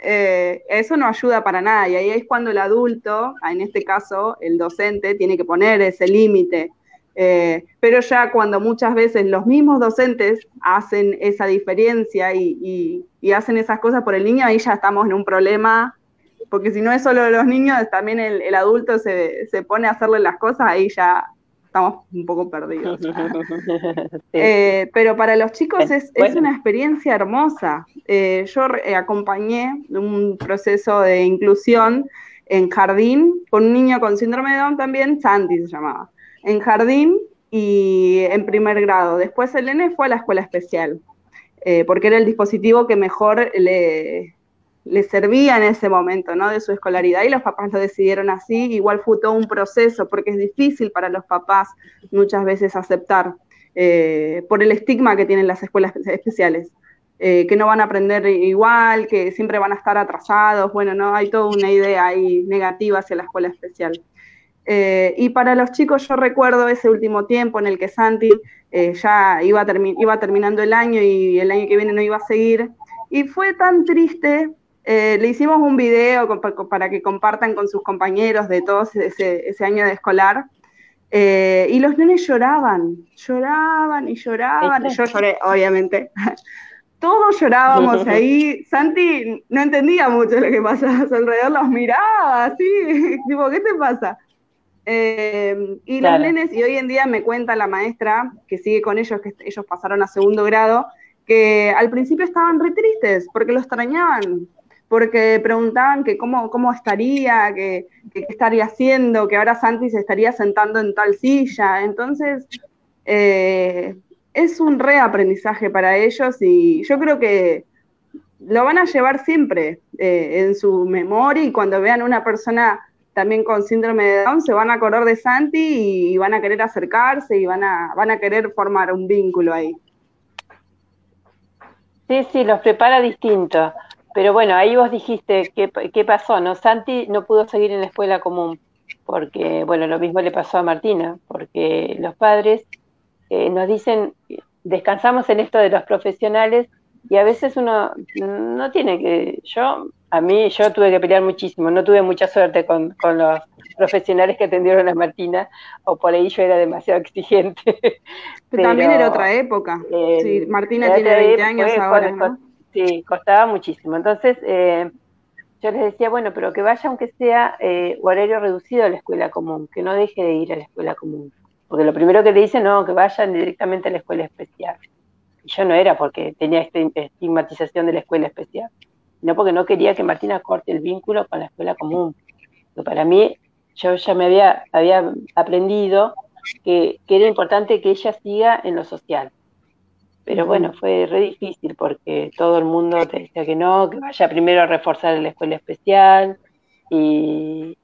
Eh, eso no ayuda para nada y ahí es cuando el adulto, en este caso el docente, tiene que poner ese límite. Eh, pero ya cuando muchas veces los mismos docentes hacen esa diferencia y, hacen esas cosas por el niño, ahí ya estamos en un problema, porque si no es solo los niños, también el, adulto se, se, pone a hacerle las cosas, ahí ya estamos un poco perdidos. Eh, pero para los chicos es, una experiencia hermosa. Eh, yo eh, acompañé un proceso de inclusión en jardín con un niño con síndrome de Down también, Sandy se llamaba, en jardín y en primer grado. Después el nene fue a la escuela especial, porque era el dispositivo que mejor le, le servía en ese momento, ¿no? De su escolaridad y los papás lo decidieron así. Igual fue todo un proceso porque es difícil para los papás muchas veces aceptar eh, por el estigma que tienen las escuelas especiales. Eh, que no van a aprender igual, que siempre van a estar atrasados, bueno, no, hay toda una idea ahí negativa hacia la escuela especial. Eh, y para los chicos yo recuerdo ese último tiempo en el que Santi ya iba, iba terminando el año y el año que viene no iba a seguir, y fue tan triste eh, le hicimos un video para que compartan con sus compañeros de todos ese, año de escolar. Eh, y los nenes lloraban, lloraban y lloraban. Yo lloré, obviamente. Todos llorábamos ahí. Santi no entendía mucho lo que pasaba a su alrededor, los miraba así, tipo, ¿qué te pasa? Eh, y los nenes, y hoy en día me cuenta la maestra que sigue con ellos, que ellos pasaron a segundo grado, que al principio estaban re tristes porque lo extrañaban, porque preguntaban que cómo, cómo estaría, que, qué estaría haciendo, que ahora Santi se estaría sentando en tal silla. Entonces, eh, es un reaprendizaje para ellos y yo creo que lo van a llevar siempre eh, en su memoria y cuando vean una persona también con síndrome de Down se van a acordar de Santi y, van a querer acercarse y van a, van a querer formar un vínculo ahí. Sí, sí, los prepara distinto. Pero bueno, ahí vos dijiste qué, qué pasó, ¿no? Santi no pudo seguir en la escuela común, porque, bueno, lo mismo le pasó a Martina, porque los padres eh, nos dicen, descansamos en esto de los profesionales y a veces uno no tiene que, yo, a mí, yo tuve que pelear muchísimo, no tuve mucha suerte con, con los profesionales que atendieron a Martina, o por ahí yo era demasiado exigente. Pero, también era otra época. Eh, sí, Martina tiene 20 años ahora, ¿no? Sí, costaba muchísimo. Entonces, eh, yo les decía, bueno, pero que vaya aunque sea eh, horario reducido a la escuela común, que no deje de ir a la escuela común. Porque lo primero que te dicen, no, que vayan directamente a la escuela especial. Y yo no era porque tenía esta estigmatización de la escuela especial, sino porque no quería que Martina corte el vínculo con la escuela común. Pero para mí, yo ya me había, aprendido que era importante que ella siga en lo social pero bueno, fue re difícil porque todo el mundo te decía que no, que vaya primero a reforzar la escuela especial y,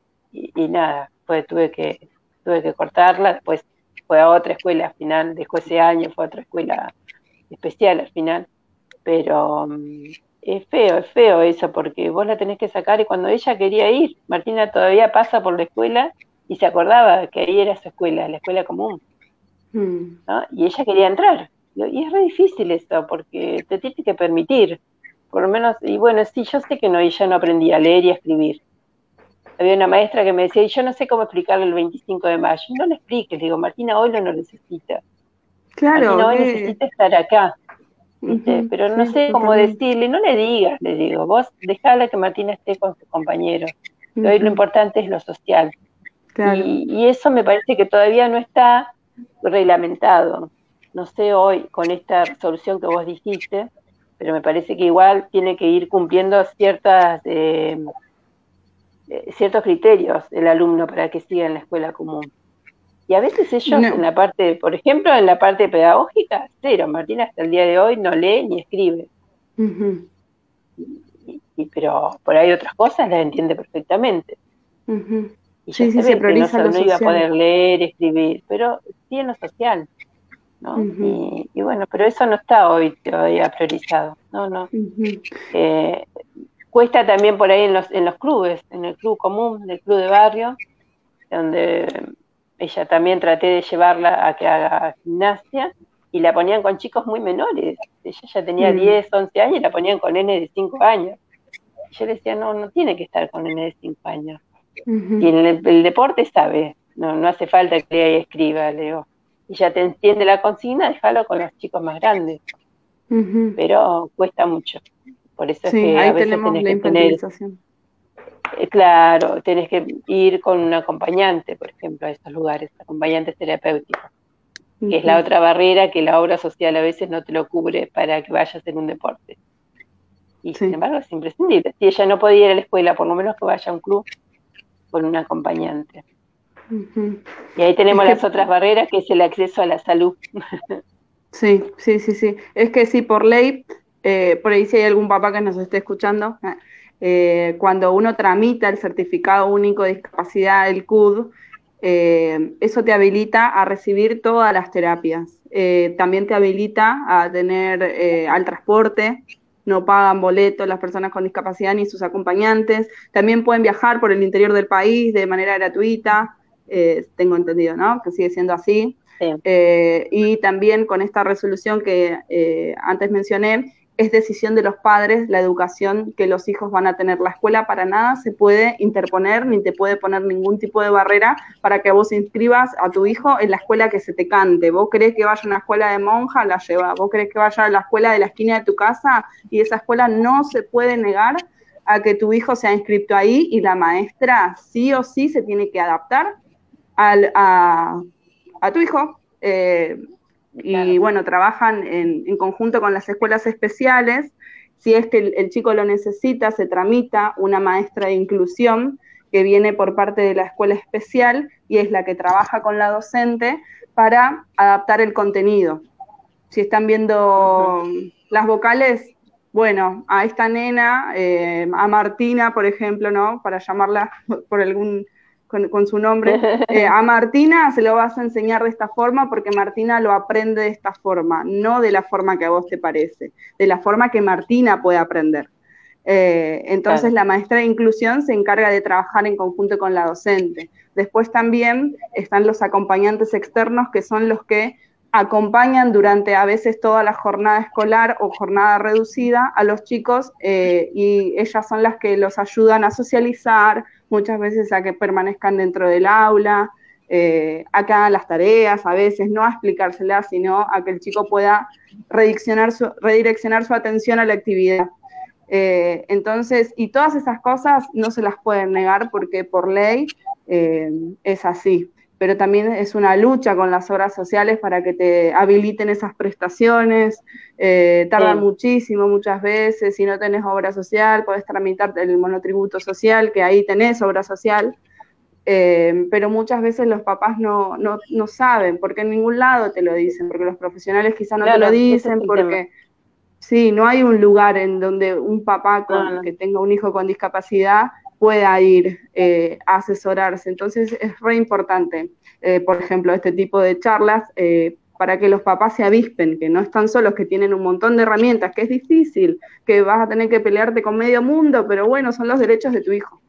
nada, pues tuve que, tuve que cortarla, después fue a otra escuela al final, dejó ese año, fue a otra escuela especial al final, pero mm, es feo, es feo eso porque vos la tenés que sacar y cuando ella quería ir, Martina todavía pasa por la escuela y se acordaba que ahí era su escuela, la escuela común, mm. y ella quería entrar y es re difícil esto, porque te tienes que permitir, por lo menos, y bueno, sí, yo sé que no, ella no aprendía a leer y a escribir. Había una maestra que me decía, y yo no sé cómo explicarle el 25 de mayo. No le expliques, digo, Martina hoy no lo necesita. Claro. Martina hoy necesita estar acá. Pero no sé cómo decirle, no le digas, le digo, vos dejala que Martina esté con sus compañeros. Hoy lo importante es lo social. Y, eso me parece que todavía no está reglamentado. No sé hoy con esta resolución que vos dijiste, pero me parece que igual tiene que ir cumpliendo ciertas eh, eh, ciertos criterios el alumno para que siga en la escuela común. Y a veces ellos en la parte, por ejemplo, en la parte pedagógica, cero. Martina hasta el día de hoy no lee ni escribe. y, pero por ahí otras cosas las entiende perfectamente. Y sí, sí, se, prioriza no, no iba a poder leer, escribir, pero sí en lo social. ¿No? y, bueno, pero eso no está hoy todavía priorizado. No, no. Eh, cuesta también por ahí en los, en los clubes, en el club común, en el club de barrio, donde ella también traté de llevarla a que haga gimnasia y la ponían con chicos muy menores. Ella ya tenía 10, mm. 11 años y la ponían con N de 5 años. yo le decía, no, no tiene que estar con N de 5 años. Y en el, deporte sabe, no, no hace falta que lea y escriba, le digo. Y ya te entiende la consigna, déjalo con los chicos más grandes. Pero cuesta mucho. Por eso es que a veces tenés que tener eh, claro, tenés que ir con un acompañante, por ejemplo, a estos lugares, acompañantes terapéuticos, que es la otra barrera que la obra social a veces no te lo cubre para que vayas en un deporte. Y sin embargo es imprescindible. Si ella no podía ir a la escuela, por lo menos que vaya a un club con un acompañante. Y ahí tenemos las otras barreras, que es el acceso a la salud. sí, sí, sí, sí. Es que sí, por ley, eh, por ahí si hay algún papá que nos esté escuchando, eh, cuando uno tramita el certificado único de discapacidad, el CUD, eh, eso te habilita a recibir todas las terapias. También te habilita a tener al transporte, no pagan boletos las personas con discapacidad ni sus acompañantes. También pueden viajar por el interior del país de manera gratuita, tengo entendido, ¿no? Que sigue siendo así. y también con esta resolución que antes mencioné, es decisión de los padres la educación que los hijos van a tener. La escuela para nada se puede interponer ni te puede poner ningún tipo de barrera para que vos inscribas a tu hijo en la escuela que se te cante. Vos querés que vaya a una escuela de monja, la lleva. Vos querés que vaya a la escuela de la esquina de tu casa y esa escuela no se puede negar a que tu hijo sea inscrito ahí y la maestra sí o sí se tiene que adaptar al, a, tu hijo. Eh, y bueno, trabajan en, conjunto con las escuelas especiales. Si es que el, chico lo necesita, se tramita una maestra de inclusión que viene por parte de la escuela especial y es la que trabaja con la docente para adaptar el contenido. Si están viendo las vocales, bueno, a esta nena, eh, a Martina, por ejemplo, ¿no? Para llamarla por algún con, su nombre. Eh, a Martina se lo vas a enseñar de esta forma porque Martina lo aprende de esta forma, no de la forma que a vos te parece, de la forma que Martina puede aprender. Eh, entonces la maestra de inclusión se encarga de trabajar en conjunto con la docente. Después también están los acompañantes externos que son los que acompañan durante a veces toda la jornada escolar o jornada reducida a los chicos eh, y ellas son las que los ayudan a socializar, muchas veces a que permanezcan dentro del aula, eh, a que hagan las tareas, a veces no a explicárselas, sino a que el chico pueda redireccionar su, redireccionar su atención a la actividad. Eh, entonces, y todas esas cosas no se las pueden negar porque por ley es así pero también es una lucha con las obras sociales para que te habiliten esas prestaciones. Eh, tardan muchísimo muchas veces, si no tenés obra social, podés tramitar el monotributo social, que ahí tenés obra social, eh, pero muchas veces los papás no, no, no, saben, porque en ningún lado te lo dicen, porque los profesionales quizá no te lo dicen, porque... Sí, no hay un lugar en donde un papá con, que tenga un hijo con discapacidad pueda ir eh, a asesorarse. Entonces es re importante, eh, por ejemplo, este tipo de charlas eh, para que los papás se avispen, que no están solos, que tienen un montón de herramientas, que es difícil, que vas a tener que pelearte con medio mundo, pero bueno, son los derechos de tu hijo.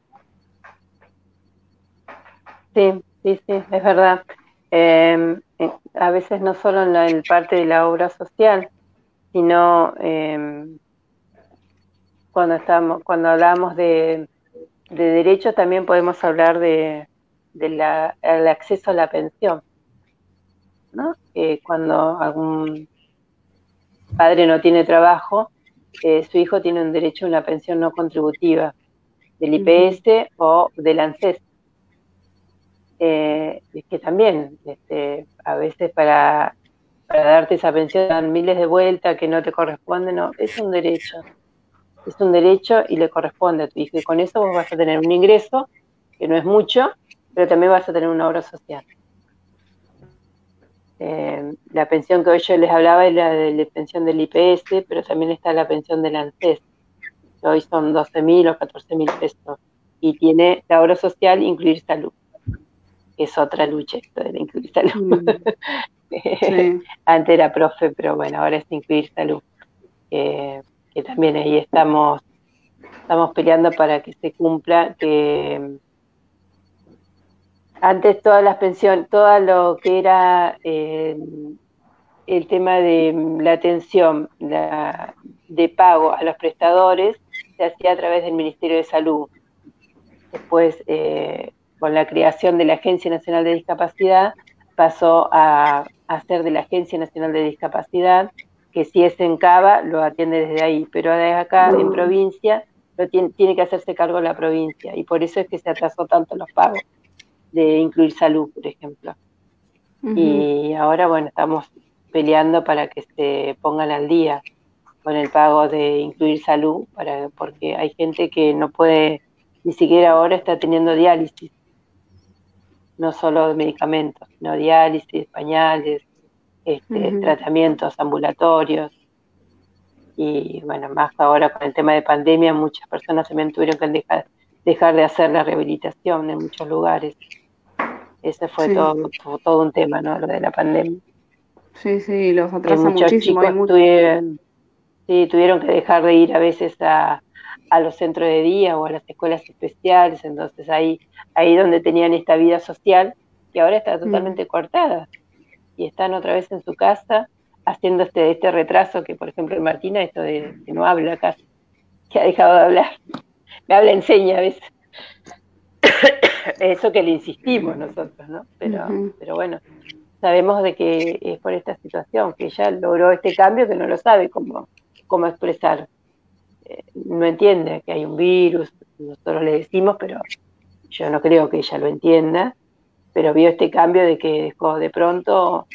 Sí, sí, sí, es verdad. Em, a veces no solo en la parte de la obra social, sino em, cuando estamos, cuando hablamos de de derecho también podemos hablar de, el acceso a la pensión. ¿no? cuando algún padre no tiene trabajo, eh, su hijo tiene un derecho a una pensión no contributiva del IPS o del ANSES. eh, es que también este, a veces para, para darte esa pensión dan miles de vueltas que no te corresponden, no, es un derecho, es un derecho y le corresponde a tu hijo y con eso vos vas a tener un ingreso que no es mucho, pero también vas a tener una obra social. Eh, la pensión que hoy yo les hablaba es la de la pensión del IPS, pero también está la pensión del ANSES, que hoy son 12 mil o 14 mil pesos, y tiene la obra social incluir salud es otra lucha esto de incluir salud. Mm. Antes era profe, pero bueno, ahora es incluir salud. Que también ahí estamos, estamos peleando para que se cumpla, que antes todas las pensiones, todo lo que era eh, el tema de la atención de pago a los prestadores se hacía a través del Ministerio de Salud. Después, eh, con la creación de la Agencia Nacional de Discapacidad, pasó a, hacer de la Agencia Nacional de Discapacidad, que si es en Cava, lo atiende desde ahí, pero desde acá en provincia lo tiene, tiene que hacerse cargo la provincia, y por eso es que se atrasó tanto los pagos de incluir salud, por ejemplo. Y ahora, bueno, estamos peleando para que se pongan al día con el pago de incluir salud, para, porque hay gente que no puede, ni siquiera ahora está teniendo diálisis. No solo de medicamentos, sino diálisis, pañales, este, tratamientos ambulatorios. Y bueno, más ahora con el tema de pandemia, muchas personas también tuvieron que dejar, dejar de hacer la rehabilitación en muchos lugares. Ese fue todo, todo un tema, ¿no? Lo de la pandemia. Sí, sí, los atrasa muchísimo. Tuvieron, sí, tuvieron que dejar de ir a veces a, a los centros de día o a las escuelas especiales, entonces ahí, ahí donde tenían esta vida social, que ahora está totalmente mm. cortada, y están otra vez en su casa haciendo este, este retraso que, por ejemplo, Martina, esto de que no habla casi, que ha dejado de hablar, me habla enseña a veces. Eso que le insistimos nosotros, ¿no? Pero, pero bueno, sabemos de que es por esta situación, que ella logró este cambio que no lo sabe cómo, cómo expresar no entiende que hay un virus, nosotros le decimos, pero yo no creo que ella lo entienda, pero vio este cambio de que dejó de pronto,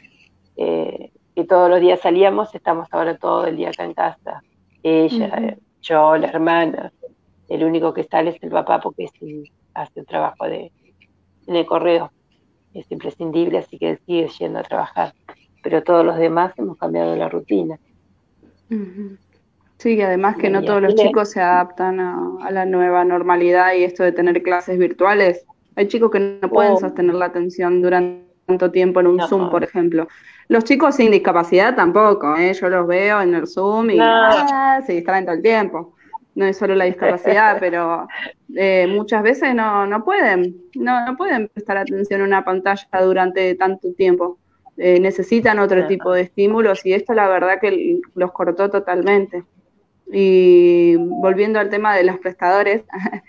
eh, que todos los días salíamos, estamos ahora todo el día acá en casa. Ella, yo, la hermana, el único que sale es el papá porque hace un trabajo de, en el correo, es imprescindible, así que sigue yendo a trabajar. Pero todos los demás hemos cambiado la rutina. Sí, y además que no todos los chicos se adaptan a, la nueva normalidad y esto de tener clases virtuales. Hay chicos que no pueden oh. sostener la atención durante tanto tiempo en un Zoom, por ejemplo. Los chicos sin discapacidad tampoco, ¿eh? yo los veo en el Zoom y ah, se distraen todo el tiempo. No es solo la discapacidad, pero eh, muchas veces no, no pueden, no, no pueden prestar atención a una pantalla durante tanto tiempo. Eh, necesitan otro tipo de estímulos y esto la verdad que los cortó totalmente. Y volviendo al tema de los prestadores,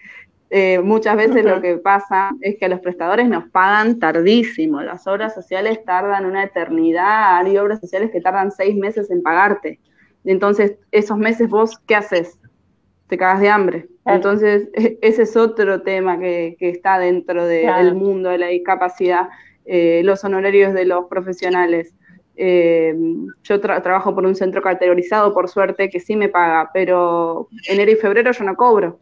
eh, muchas veces lo que pasa es que los prestadores nos pagan tardísimo. Las obras sociales tardan una eternidad. Hay obras sociales que tardan seis meses en pagarte. Entonces, esos meses vos, ¿qué haces? Te cagas de hambre. Entonces, e, ese es otro tema que, está dentro del mundo de la discapacidad, eh, los honorarios de los profesionales. Eh, yo trabajo por un centro categorizado, por suerte, que sí me paga, pero enero y febrero yo no cobro.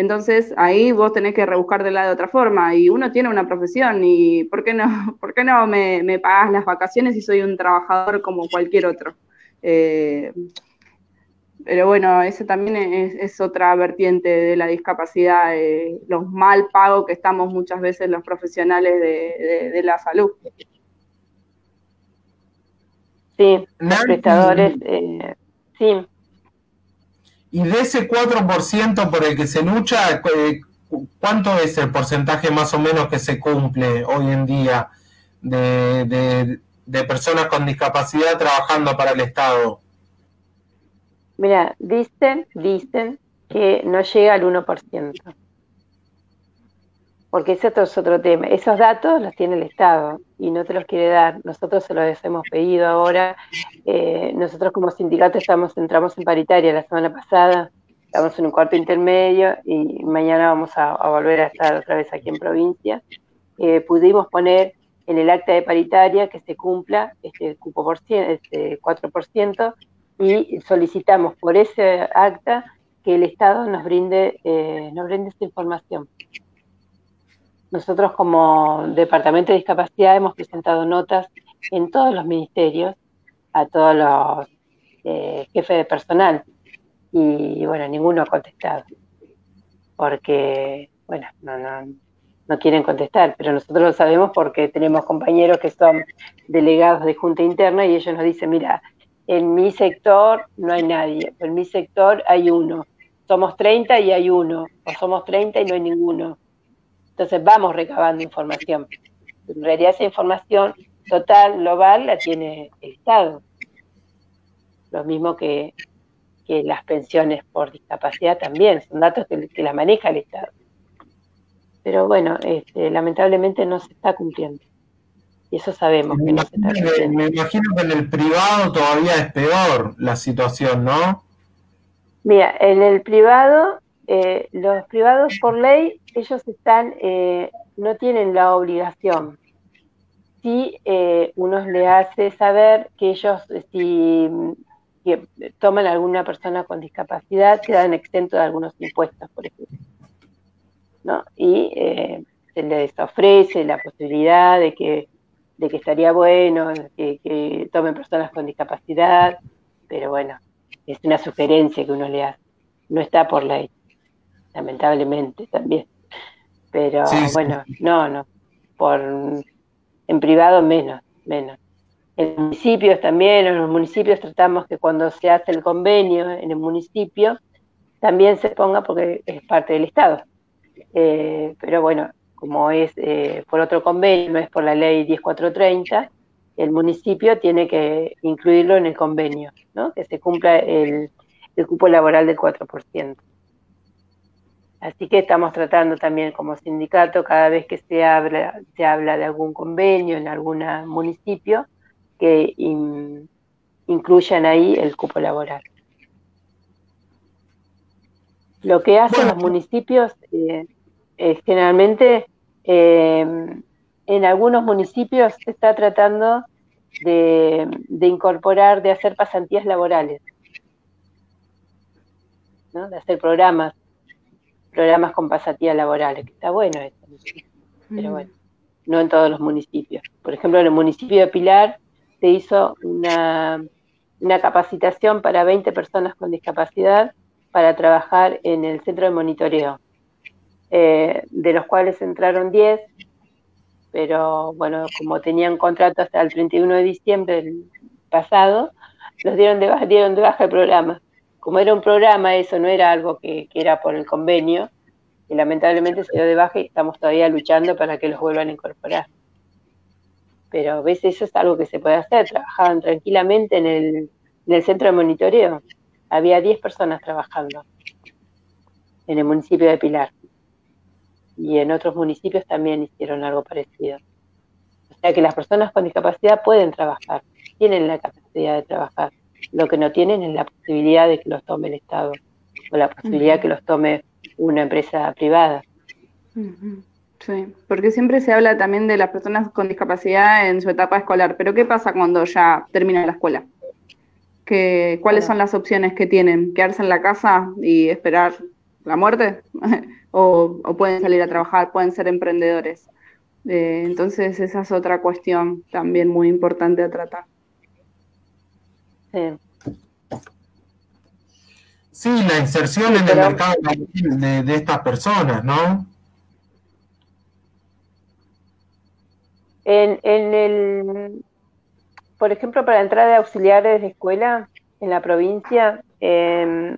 Entonces ahí vos tenés que rebuscar de la de otra forma y uno tiene una profesión y ¿por qué no, por qué no me, me pagas las vacaciones si soy un trabajador como cualquier otro? Eh, pero bueno, ese también es, otra vertiente de la discapacidad, eh, los mal pagos que estamos muchas veces los profesionales de la salud. Sí, los prestadores, eh, sí. Y de ese 4% por el que se lucha, eh, ¿cuánto es el porcentaje más o menos que se cumple hoy en día de, personas con discapacidad trabajando para el Estado? Mira, dicen, dicen que no llega al 1% porque ese es otro tema. Esos datos los tiene el Estado y no te los quiere dar. Nosotros se los hemos pedido ahora. Eh, nosotros como sindicato estamos, entramos en paritaria la semana pasada, estamos en un cuarto intermedio y mañana vamos a, volver a estar otra vez aquí en provincia. eh, pudimos poner en el acta de paritaria que se cumpla este cupo por este 4% y solicitamos por ese acta que el Estado nos brinde, eh, nos brinde esta información. Nosotros como Departamento de Discapacidad hemos presentado notas en todos los ministerios a todos los eh, jefes de personal. Y bueno, ninguno ha contestado. Porque, bueno, no, no, no quieren contestar, pero nosotros lo sabemos porque tenemos compañeros que son delegados de Junta Interna y ellos nos dicen, mira, en mi sector no hay nadie, en mi sector hay uno, somos 30 y hay uno, o somos 30 y no hay ninguno. Entonces vamos recabando información. En realidad esa información total, global, la tiene el Estado. Lo mismo que, las pensiones por discapacidad también, son datos que, que las maneja el Estado pero bueno, este, lamentablemente no se está cumpliendo. Y eso sabemos que no se está cumpliendo. Me imagino que en el privado todavía es peor la situación, ¿no? Mira, en el privado, eh, los privados por ley, ellos están, eh, no tienen la obligación. Si eh, uno le hace saber que ellos, si que toman a alguna persona con discapacidad, quedan exentos de algunos impuestos, por ejemplo. Y eh, se les ofrece la posibilidad de que, de que estaría bueno que, tomen personas con discapacidad, pero bueno, es una sugerencia que uno le hace. No está por ley, lamentablemente también. Pero bueno, no, no. Por, en privado menos, menos. En municipios también, en los municipios tratamos que cuando se hace el convenio en el municipio, también se ponga porque es parte del Estado. Eh, pero bueno, como es eh, por otro convenio, no es por la ley 10430, el municipio tiene que incluirlo en el convenio, ¿no? que se cumpla el, cupo laboral del 4%. Así que estamos tratando también como sindicato, cada vez que se habla, se habla de algún convenio en algún municipio, que incluyan ahí el cupo laboral. Lo que hacen los municipios eh, es generalmente eh, en algunos municipios se está tratando de, incorporar, de hacer pasantías laborales, de hacer programas, programas con pasantías laborales, que está bueno eso, pero mm. bueno, no en todos los municipios. Por ejemplo, en el municipio de Pilar se hizo una, una capacitación para 20 personas con discapacidad para trabajar en el centro de monitoreo, eh, de los cuales entraron 10, pero bueno, como tenían contrato hasta el 31 de diciembre del pasado, los dieron de baja, dieron de baja el programa. Como era un programa, eso no era algo que, era por el convenio, y lamentablemente se dio de baja y estamos todavía luchando para que los vuelvan a incorporar. Pero a veces eso es algo que se puede hacer, trabajaban tranquilamente en el, en el centro de monitoreo había 10 personas trabajando en el municipio de Pilar. Y en otros municipios también hicieron algo parecido. O sea que las personas con discapacidad pueden trabajar, tienen la capacidad de trabajar. Lo que no tienen es la posibilidad de que los tome el Estado o la posibilidad de que los tome una empresa privada. Sí, porque siempre se habla también de las personas con discapacidad en su etapa escolar, pero ¿qué pasa cuando ya termina la escuela? ¿Cuáles son las opciones que tienen? ¿Quedarse en la casa y esperar la muerte? o, pueden salir a trabajar, pueden ser emprendedores. Eh, entonces esa es otra cuestión también muy importante a tratar. Sí. la inserción en el mercado de, de, estas personas, ¿no? En, en, el, por ejemplo, para entrar de auxiliares de escuela en la provincia, em,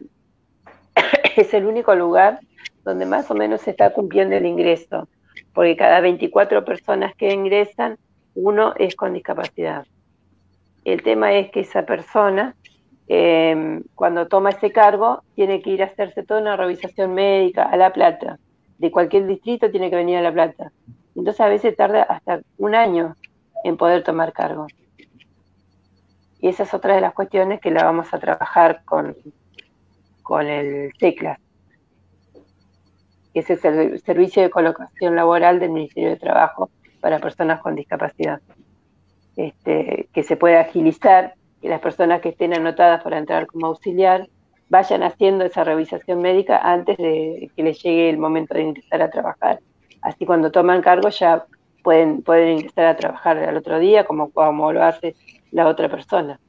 es el único lugar donde más o menos se está cumpliendo el ingreso, porque cada 24 personas que ingresan, uno es con discapacidad. El tema es que esa persona, em, cuando toma ese cargo, tiene que ir a hacerse toda una revisación médica a La Plata. De cualquier distrito tiene que venir a La Plata. Entonces a veces tarda hasta un año en poder tomar cargo. Y esa es otra de las cuestiones que la vamos a trabajar con, con el tecla. que es el servicio de colocación laboral del Ministerio de Trabajo para personas con discapacidad. Este, que se puede agilizar, que las personas que estén anotadas para entrar como auxiliar vayan haciendo esa revisación médica antes de que les llegue el momento de ingresar a trabajar. Así cuando toman cargo ya pueden, pueden ingresar a trabajar al otro día como, lo hace la otra persona.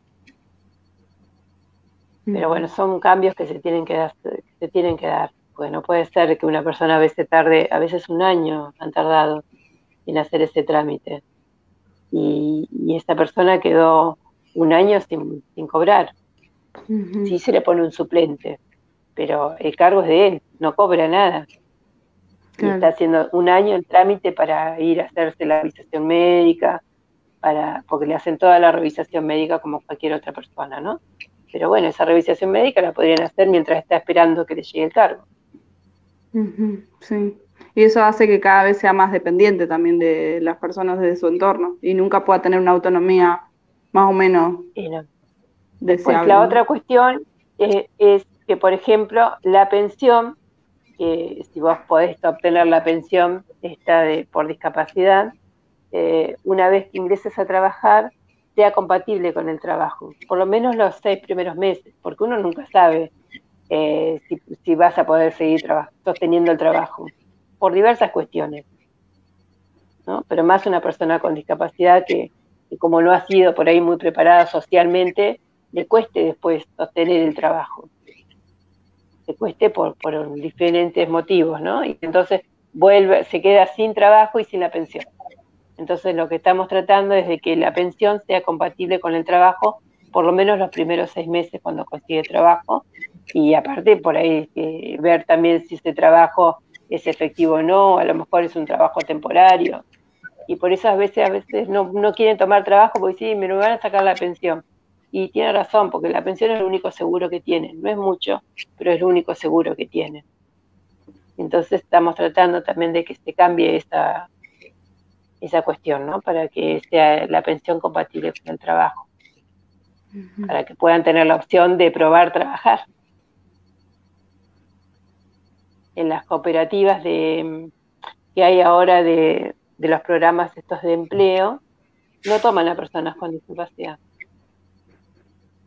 Pero bueno, son cambios que se tienen que dar, se tienen que dar. No puede ser que una persona a veces tarde, a veces un año han tardado en hacer ese trámite. Y, y esta persona quedó un año sin, sin cobrar. Sí se le pone un suplente, pero el cargo es de él, no cobra nada. Y está haciendo un año el trámite para ir a hacerse la revisación médica, para, porque le hacen toda la revisación médica como cualquier otra persona, ¿no? Pero bueno, esa revisación médica la podrían hacer mientras está esperando que le llegue el cargo. Sí. Y eso hace que cada vez sea más dependiente también de las personas de su entorno y nunca pueda tener una autonomía más o menos. Después, la otra cuestión eh, es que, por ejemplo, la pensión, que si vos podés obtener la pensión esta de, por discapacidad, eh, una vez que ingreses a trabajar, sea compatible con el trabajo, por lo menos los seis primeros meses, porque uno nunca sabe eh, si, vas a poder seguir sosteniendo el trabajo, por diversas cuestiones. ¿no? Pero más una persona con discapacidad que, como no ha sido por ahí muy preparada socialmente, le cueste después sostener el trabajo. Le cueste por, por diferentes motivos, ¿no? Y entonces vuelve, se queda sin trabajo y sin la pensión. Entonces lo que estamos tratando es de que la pensión sea compatible con el trabajo por lo menos los primeros seis meses cuando consigue trabajo y aparte por ahí eh, ver también si ese trabajo es efectivo o no, a lo mejor es un trabajo temporario y por eso a veces a veces no, no quieren tomar trabajo porque sí, me van a sacar la pensión. Y tiene razón, porque la pensión es el único seguro que tienen. No es mucho, pero es el único seguro que tienen. Entonces estamos tratando también de que se cambie esa, esa cuestión, ¿no? Para que sea la pensión compatible con el trabajo. Para que puedan tener la opción de probar trabajar. En las cooperativas de, que hay ahora de, los programas estos de empleo, no toman a personas con discapacidad.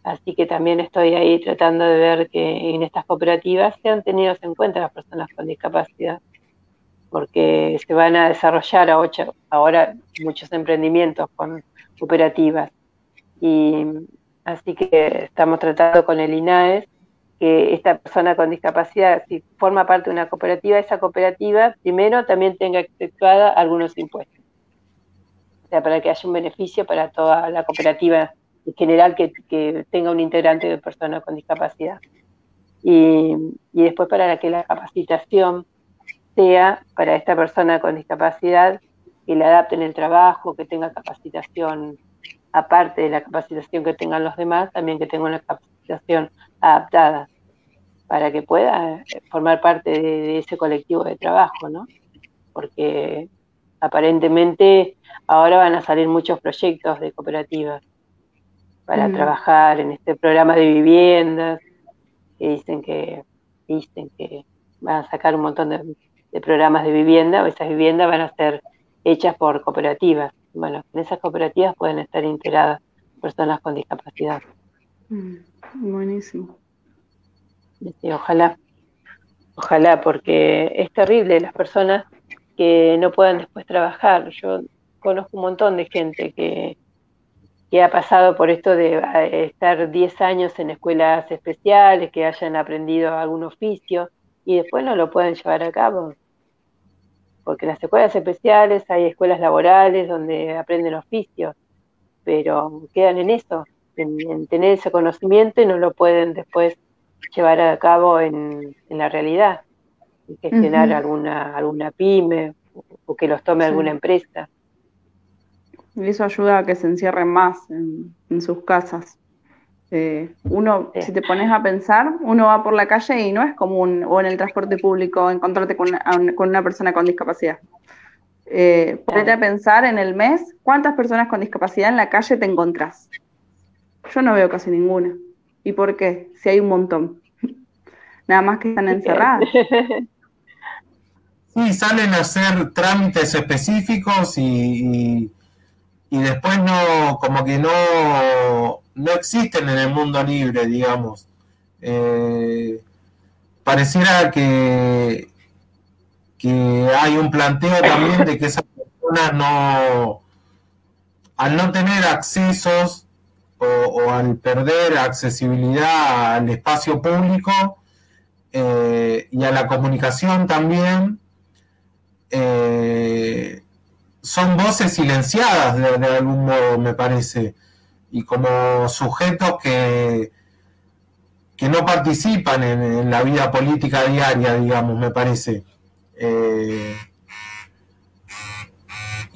Así que también estoy ahí tratando de ver que en estas cooperativas sean tenidos en cuenta las personas con discapacidad porque se van a desarrollar ahora muchos emprendimientos con cooperativas. Y así que estamos tratando con el INAES que esta persona con discapacidad, si forma parte de una cooperativa, esa cooperativa primero también tenga efectuada algunos impuestos. O sea, para que haya un beneficio para toda la cooperativa en general que, que tenga un integrante de persona con discapacidad. Y, y después para que la capacitación sea para esta persona con discapacidad que le adapten el trabajo, que tenga capacitación aparte de la capacitación que tengan los demás, también que tenga una capacitación adaptada para que pueda formar parte de, ese colectivo de trabajo, ¿no? Porque aparentemente ahora van a salir muchos proyectos de cooperativas para mm. trabajar en este programa de viviendas que dicen que dicen que van a sacar un montón de de programas de vivienda, o esas viviendas van a ser hechas por cooperativas. Bueno, en esas cooperativas pueden estar integradas personas con discapacidad. Mm, buenísimo. ojalá, ojalá, porque es terrible las personas que no puedan después trabajar. Yo conozco un montón de gente que, que ha pasado por esto de estar 10 años en escuelas especiales, que hayan aprendido algún oficio y después no lo pueden llevar a cabo porque en las escuelas especiales hay escuelas laborales donde aprenden oficios, pero quedan en eso, en, tener ese conocimiento y no lo pueden después llevar a cabo en, la realidad, y gestionar alguna, alguna pyme o que los tome alguna empresa. Y eso ayuda a que se encierren más en sus casas. Eh, uno, si te pones a pensar, uno va por la calle y no es común, o en el transporte público, encontrarte con una, persona con discapacidad. Eh, a pensar en el mes cuántas personas con discapacidad en la calle te encontrás. Yo no veo casi ninguna. ¿Y por qué? Si hay un montón. Nada más que están encerradas. Sí, salen a hacer trámites específicos y, y, después no, como que no, no existen en el mundo libre, digamos. Eh, pareciera que, que hay un planteo también de que esas personas no, al no tener accesos o, al perder accesibilidad al espacio público eh, y a la comunicación también, eh, son voces silenciadas de, algún modo, me parece, y como sujetos que, que no participan en, la vida política diaria, digamos, me parece. Eh,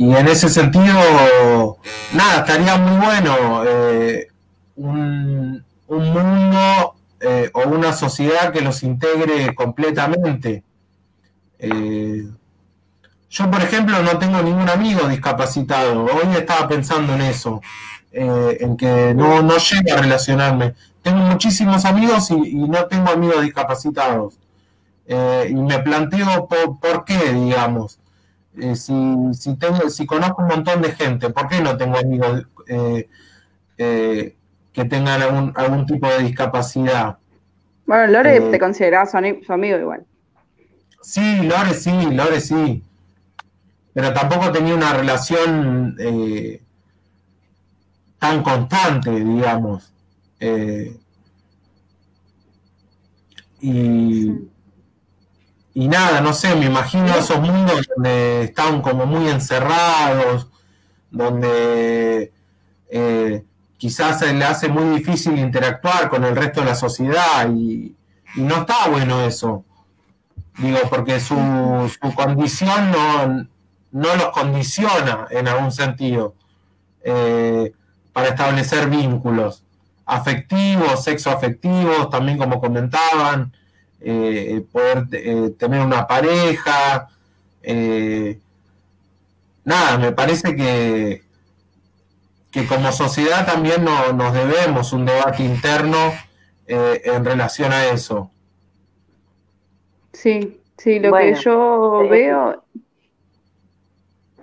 y en ese sentido, nada, estaría muy bueno eh, un, mundo o una sociedad que los integre completamente. Yo, por ejemplo, no tengo ningún amigo discapacitado. Hoy estaba pensando en eso, eh, en que no, no llego a relacionarme. Tengo muchísimos amigos y, no tengo amigos discapacitados. Eh, y me planteo por, qué, digamos. Eh, si, si, tengo, si conozco un montón de gente, ¿por qué no tengo amigos que tengan algún, algún tipo de discapacidad? Bueno, Lore te consideras su amigo igual. Sí, Lore sí, Lore sí pero tampoco tenía una relación eh, tan constante, digamos. Eh, y, y, nada, no sé, me imagino esos mundos donde están como muy encerrados, donde eh, quizás se le hace muy difícil interactuar con el resto de la sociedad y, no está bueno eso. Digo, porque su, su condición no, no los condiciona en algún sentido eh, para establecer vínculos afectivos, sexoafectivos, también como comentaban, eh, poder eh, tener una pareja. nada, me parece que, que como sociedad también nos debemos un debate interno en relación a eso. Sí, sí, lo que yo veo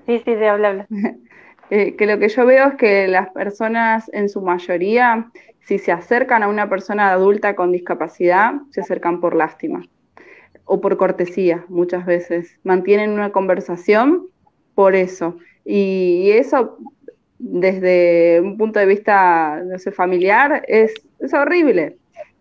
Sí, sí, de habla, eh, que lo que yo veo es que las personas, en su mayoría, si se acercan a una persona adulta con discapacidad, se acercan por lástima o por cortesía, muchas veces. Mantienen una conversación por eso. Y, eso, desde un punto de vista, no sé, familiar, es, es horrible.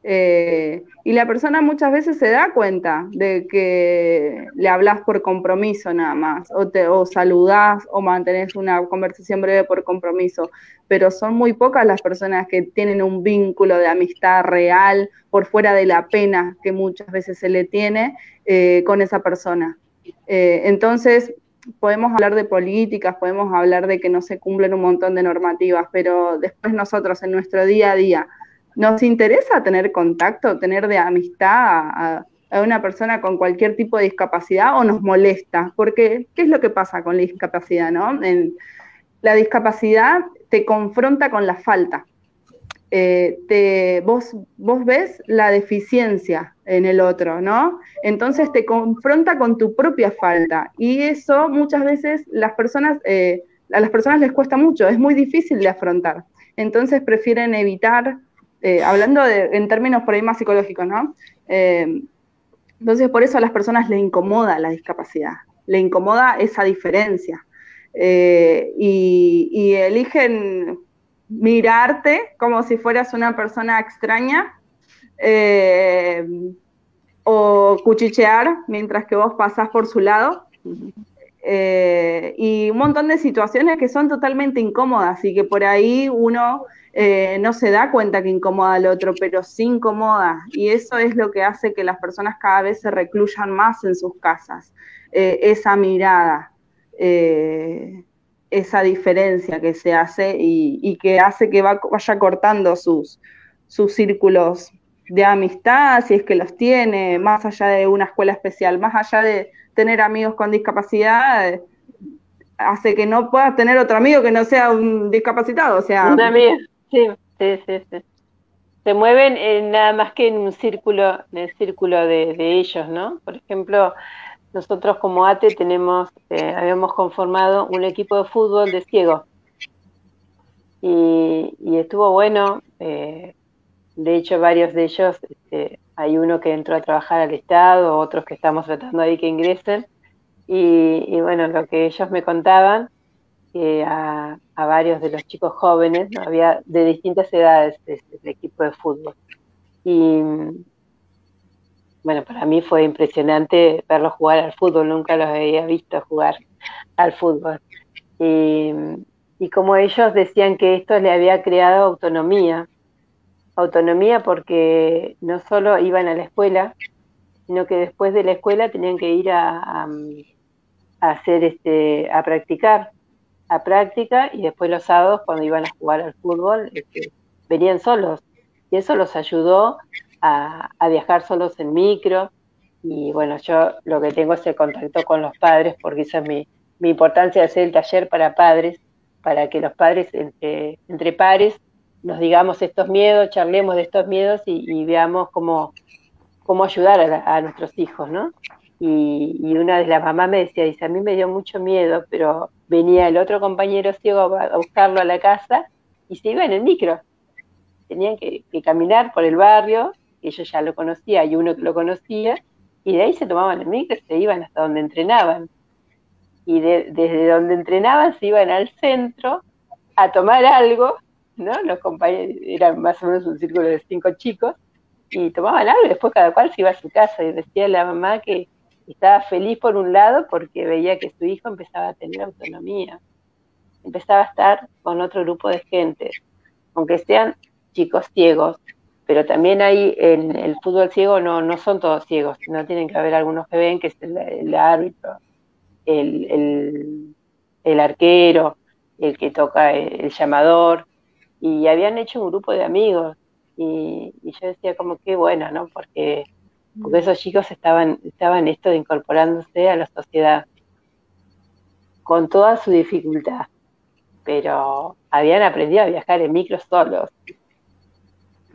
Eh, y la persona muchas veces se da cuenta de que le hablas por compromiso nada más, o, te, o saludás o mantenés una conversación breve por compromiso, pero son muy pocas las personas que tienen un vínculo de amistad real por fuera de la pena que muchas veces se le tiene eh, con esa persona. Eh, entonces, podemos hablar de políticas, podemos hablar de que no se cumplen un montón de normativas, pero después nosotros en nuestro día a día, nos interesa tener contacto, tener de amistad a, una persona con cualquier tipo de discapacidad o nos molesta, porque ¿qué es lo que pasa con la discapacidad? ¿no? La discapacidad te confronta con la falta. Eh, te, vos, vos ves la deficiencia en el otro, ¿no? Entonces te confronta con tu propia falta y eso muchas veces las personas, eh, a las personas les cuesta mucho, es muy difícil de afrontar. Entonces prefieren evitar eh, hablando en términos por ahí más psicológicos, ¿no? Eh, entonces, por eso a las personas le incomoda la discapacidad, le incomoda esa diferencia. Eh, y, eligen mirarte como si fueras una persona extraña o cuchichear mientras que vos pasás por su lado. y un montón de situaciones que son totalmente incómodas y que por ahí uno eh, no se da cuenta que incomoda al otro, pero sí incomoda. Y eso es lo que hace que las personas cada vez se recluyan más en sus casas. Eh, esa mirada, eh, esa diferencia que se hace y, que hace que vaya cortando sus, círculos de amistad, si es que los tiene, más allá de una escuela especial, más allá de tener amigos con discapacidad, hace que no puedas tener otro amigo que no sea un discapacitado. O sea. Sí, sí, sí, Se mueven nada más que en un círculo, en el círculo de, ellos, ¿no? Por ejemplo, nosotros como ATE tenemos, eh, habíamos conformado un equipo de fútbol de ciegos. Y, estuvo bueno, eh, de hecho varios de ellos, este, hay uno que entró a trabajar al Estado, otros que estamos tratando ahí que ingresen. Y, bueno, lo que ellos me contaban, que a, varios de los chicos jóvenes, había de distintas edades este, el equipo de fútbol. Y bueno, para mí fue impresionante verlos jugar al fútbol, nunca los había visto jugar al fútbol. Y, como ellos decían que esto le había creado autonomía, autonomía porque no solo iban a la escuela, sino que después de la escuela tenían que ir a, hacer este, a practicar, a práctica, y después los sábados cuando iban a jugar al fútbol, este, venían solos. Y eso los ayudó a, viajar solos en micro. Y bueno, yo lo que tengo es el contacto con los padres, porque esa es mi, importancia de hacer el taller para padres, para que los padres entre, entre pares nos digamos estos miedos, charlemos de estos miedos y, veamos cómo, cómo ayudar a, nuestros hijos, ¿no? Y, una de las mamás me decía, dice, a mí me dio mucho miedo, pero venía el otro compañero ciego a buscarlo a la casa y se iba en micro. Tenían que caminar por el barrio ellos ya lo conocía y uno que lo conocía, y de ahí se tomaban el micro y se iban hasta donde entrenaban. Y desde donde entrenaban se iban al centro a tomar algo, ¿no? Los compañeros, eran más o menos un círculo de cinco chicos, y tomaban algo y después cada cual se iba a su casa y decía la mamá que estaba feliz por un lado porque veía que su hijo empezaba a tener autonomía, empezaba a estar con otro grupo de gente, aunque sean chicos ciegos, pero también hay en el fútbol ciego no, no son todos ciegos, no tienen que haber algunos que ven, que es el, árbitro, el, arquero, el que toca el, llamador, y habían hecho un grupo de amigos, y, yo decía como qué bueno, ¿no? Porque, porque esos chicos estaban, estaban esto de incorporándose a la sociedad con toda su dificultad, pero habían aprendido a viajar en micros solos,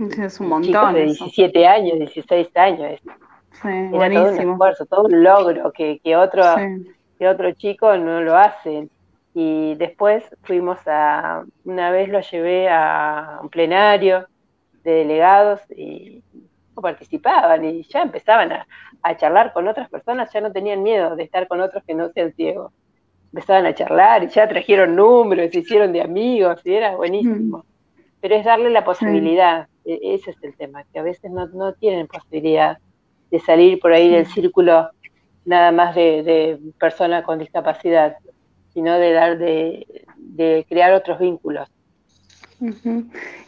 es un montón. de 17 años, 16 años. Sí, Era todo un esfuerzo, todo un logro que, que otro, que otro chico no lo hace. Y después fuimos a, una vez lo llevé a un plenario de delegados y participaban y ya empezaban a, a charlar con otras personas, ya no tenían miedo de estar con otros que no sean ciegos. Empezaban a charlar y ya trajeron números, se hicieron de amigos y era buenísimo. Mm. Pero es darle la posibilidad, e-, ese es el tema, que a veces no, tienen posibilidad de salir por ahí del círculo nada más de, personas con discapacidad, sino de dar de, crear otros vínculos.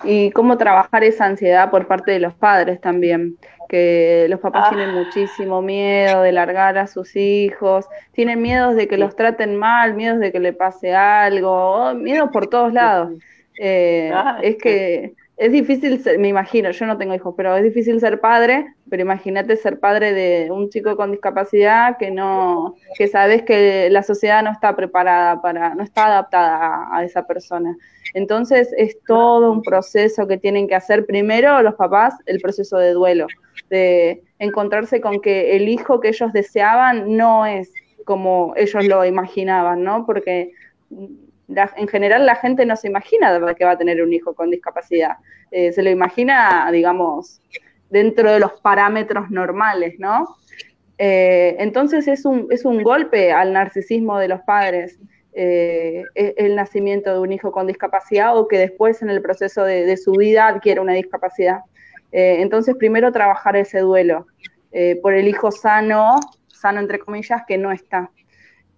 Y cómo trabajar esa ansiedad por parte de los padres también, que los papás tienen ah. muchísimo miedo de largar a sus hijos, tienen miedos de que los traten mal, miedos de que le pase algo, oh, miedo por todos lados. Eh, ah, es que es difícil, me imagino, yo no tengo hijos, pero es difícil ser padre, pero imagínate ser padre de un chico con discapacidad que no, que sabes que la sociedad no está preparada para, no está adaptada a, esa persona. Entonces es todo un proceso que tienen que hacer primero los papás, el proceso de duelo, de encontrarse con que el hijo que ellos deseaban no es como ellos lo imaginaban, ¿no? Porque en general la gente no se imagina que va a tener un hijo con discapacidad. Eh, se lo imagina, digamos, dentro de los parámetros normales, ¿no? Eh, entonces es un, es un golpe al narcisismo de los padres. Eh, e, el nacimiento de un hijo con discapacidad o que después en el proceso de, su vida adquiere una discapacidad. entonces, primero trabajar ese duelo por el hijo sano, sano entre comillas, que no está.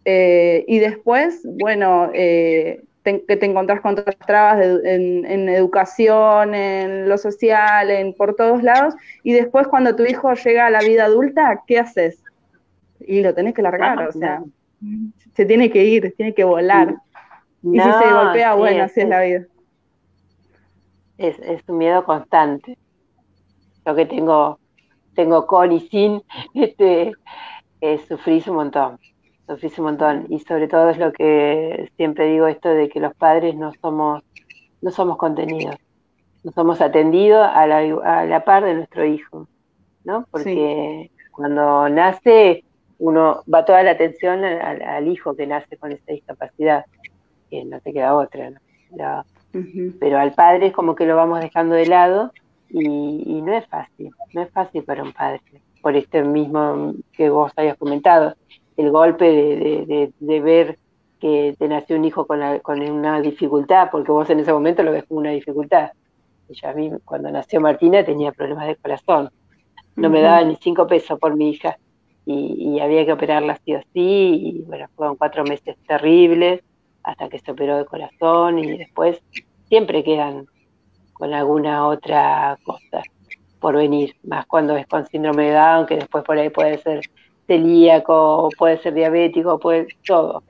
Eh, y después, bueno, eh, que te encontrás con otras trabas en, educación, en lo social, en por todos lados. Y después, cuando tu hijo llega a la vida adulta, ¿qué haces? Y lo tenés que largar, o sea, se tiene que ir, tiene que volar. y si se golpea, bueno, así es, la vida. Es, es un miedo constante. Lo que tengo, tengo con y sin, este, sufrís un montón sufrís un montón. Y sobre todo es lo que siempre digo esto de que los padres no somos, no somos contenidos, no somos atendidos a la, a la par de nuestro hijo, ¿no? Porque cuando nace uno va toda la atención al, hijo que nace con esa discapacidad, que no te queda otra, pero al padre es como que lo vamos dejando de lado y, no es fácil, no es fácil para un padre, por este mismo que vos habías comentado, el golpe de, de, ver que te nació un hijo con, con, una dificultad, porque vos en ese momento lo ves como una dificultad. Ella a mí, cuando nació Martina, tenía problemas de corazón. No me daba ni cinco pesos por mi hija y, había que operarla sí o sí. Y bueno, fueron cuatro meses terribles hasta que se operó de corazón y después siempre quedan con alguna otra cosa por venir, más cuando es con síndrome de Down, que después por ahí puede ser celíaco, puede ser diabético, puede todo.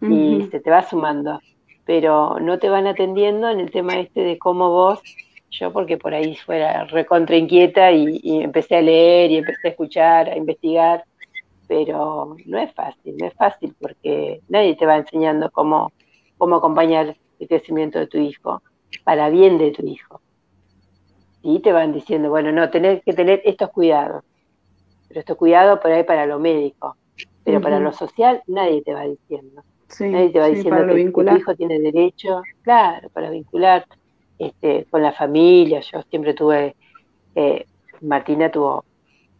Y se te va sumando. Pero no te van atendiendo en el tema este de cómo vos, yo porque por ahí fuera recontra inquieta y, y empecé a leer y empecé a escuchar, a investigar, pero no es fácil, no es fácil porque nadie te va enseñando cómo, cómo acompañar el crecimiento de tu hijo, para bien de tu hijo. Y te van diciendo, bueno, no, tenés que tener estos cuidados, pero estos cuidados por ahí para lo médico, pero para lo social nadie te va diciendo. nadie te va diciendo que, tu hijo tiene derecho, claro, para vincular este, con la familia. Yo siempre tuve, eh, Martina tuvo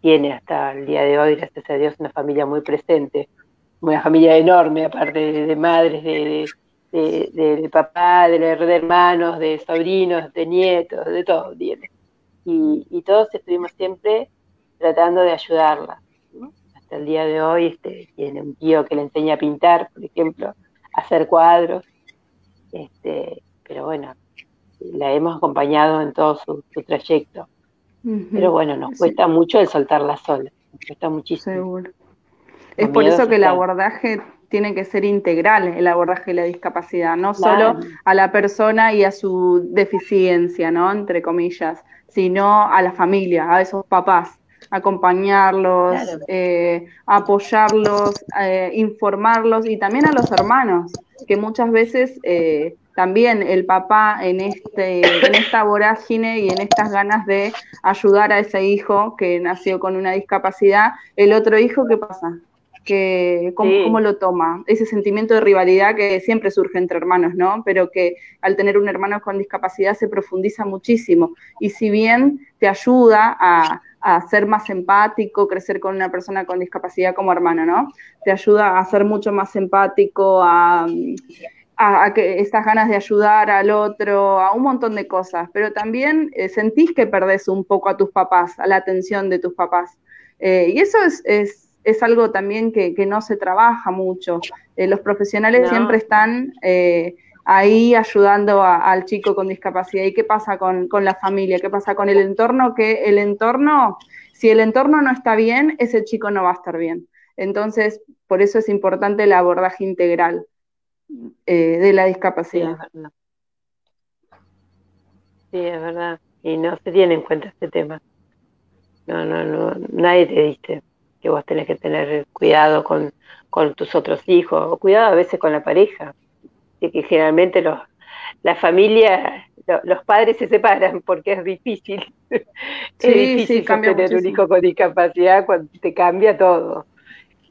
tiene hasta el día de hoy, gracias a Dios, una familia muy presente, una familia enorme, aparte de, madres, de, de, papá, de, hermanos, de sobrinos, de nietos, de todo tiene. Y, todos estuvimos siempre tratando de ayudarla. Hasta el día de hoy este, tiene un tío que le enseña a pintar, por ejemplo, a hacer cuadros. Este, pero bueno, la hemos acompañado en todo su trayecto. Pero bueno, nos cuesta mucho el soltarla sola, nos cuesta muchísimo. Seguro. Es por eso que el abordaje tiene que ser integral, el abordaje de la discapacidad, no solo a la persona y a su deficiencia, ¿no? Entre comillas, sino a la familia, a esos papás, acompañarlos, eh, apoyarlos, eh, informarlos y también a los hermanos, que muchas veces eh, también el papá en, este, en esta vorágine y en estas ganas de ayudar a ese hijo que nació con una discapacidad, el otro hijo, ¿qué pasa? Que, ¿cómo, lo toma? Ese sentimiento de rivalidad que siempre surge entre hermanos, ¿no? Pero que al tener un hermano con discapacidad se profundiza muchísimo. Y si bien te ayuda a, a ser más empático, crecer con una persona con discapacidad como hermano, ¿no? Te ayuda a ser mucho más empático, a, a, que estas ganas de ayudar al otro, a un montón de cosas, pero también eh, sentís que perdés un poco a tus papás, a la atención de tus papás. Eh, y eso es, es, es, algo también que, que, no se trabaja mucho. Eh, los profesionales siempre están ahí ayudando al chico con discapacidad. ¿Y qué pasa con, con la familia? ¿Qué pasa con el entorno? Que el entorno, si el entorno no está bien, ese chico no va a estar bien. Entonces, por eso es importante el abordaje integral. Eh, de la discapacidad. Sí es, verdad. Y no se tiene en cuenta este tema. No, no, no. Nadie te dice que vos tenés que tener cuidado con, con tus otros hijos, o cuidado a veces con la pareja. Y que generalmente los, la familia, los padres se separan porque es difícil. es difícil tener un hijo con discapacidad cuando te cambia todo.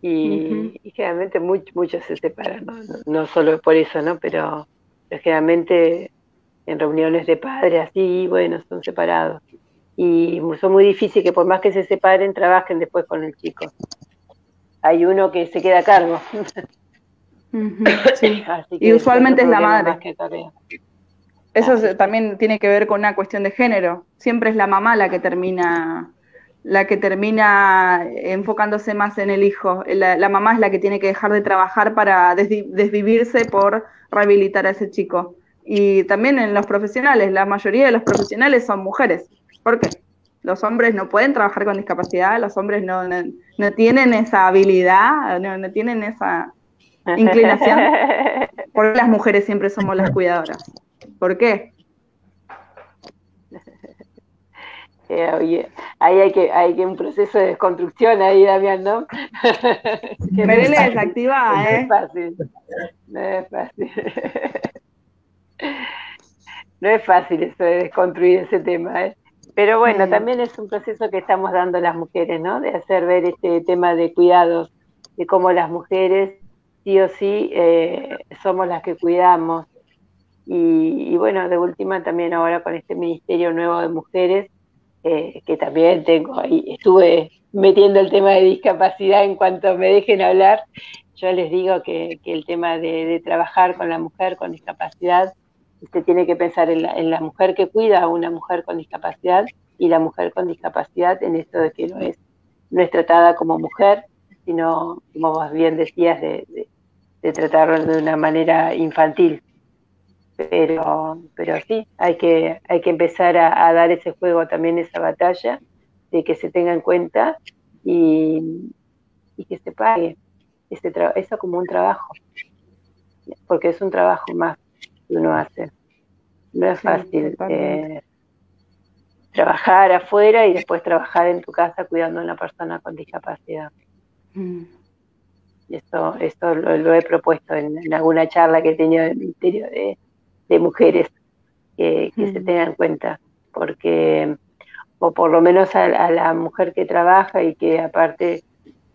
Y, generalmente muchos se separan, ¿no? ¿no? solo por eso, ¿no? Pero, generalmente en reuniones de padres así, bueno, son separados. Y son muy difíciles que por más que se separen, trabajen después con el chico. Hay uno que se queda a cargo. y usualmente es la madre. Eso también tiene que ver con una cuestión de género. Siempre es la mamá la que termina la que termina enfocándose más en el hijo. La, mamá es la que tiene que dejar de trabajar para desvivirse por rehabilitar a ese chico. Y también en los profesionales, la mayoría de los profesionales son mujeres. ¿Por qué? Los hombres no pueden trabajar con discapacidad, los hombres no, no, tienen esa habilidad, no, no tienen esa inclinación. ¿Por qué las mujeres siempre somos las cuidadoras? ¿Por qué? Eh, ahí hay que, hay que un proceso de desconstrucción ahí, Damián, ¿no? Merele desactivada, ¿eh? No es fácil. No es fácil. no es fácil eso de desconstruir ese tema, ¿eh? Pero bueno, también es un proceso que estamos dando las mujeres, ¿no? De hacer ver este tema de cuidados de cómo las mujeres sí o sí eh, somos las que cuidamos. Y, bueno, de última también ahora con este Ministerio Nuevo de Mujeres, eh, que también tengo ahí, estuve metiendo el tema de discapacidad en cuanto me dejen hablar, yo les digo que, el tema de, trabajar con la mujer con discapacidad, usted tiene que pensar en la, en la mujer que cuida a una mujer con discapacidad y la mujer con discapacidad en esto de que no es, no es tratada como mujer, sino, como vos bien decías, de, de, tratarlo de una manera infantil. Pero, pero sí, hay que, hay que empezar a, dar ese juego también, esa batalla, de que se tenga en cuenta y, que se pague ese eso como un trabajo, porque es un trabajo más que uno hace. No es fácil eh, trabajar afuera y después trabajar en tu casa cuidando a una persona con discapacidad. Mm. Esto, esto lo, he propuesto en, alguna charla que he tenido el Ministerio de, Mujeres, que, se mm. tenga en cuenta, porque, o por lo menos a, la mujer que trabaja y que aparte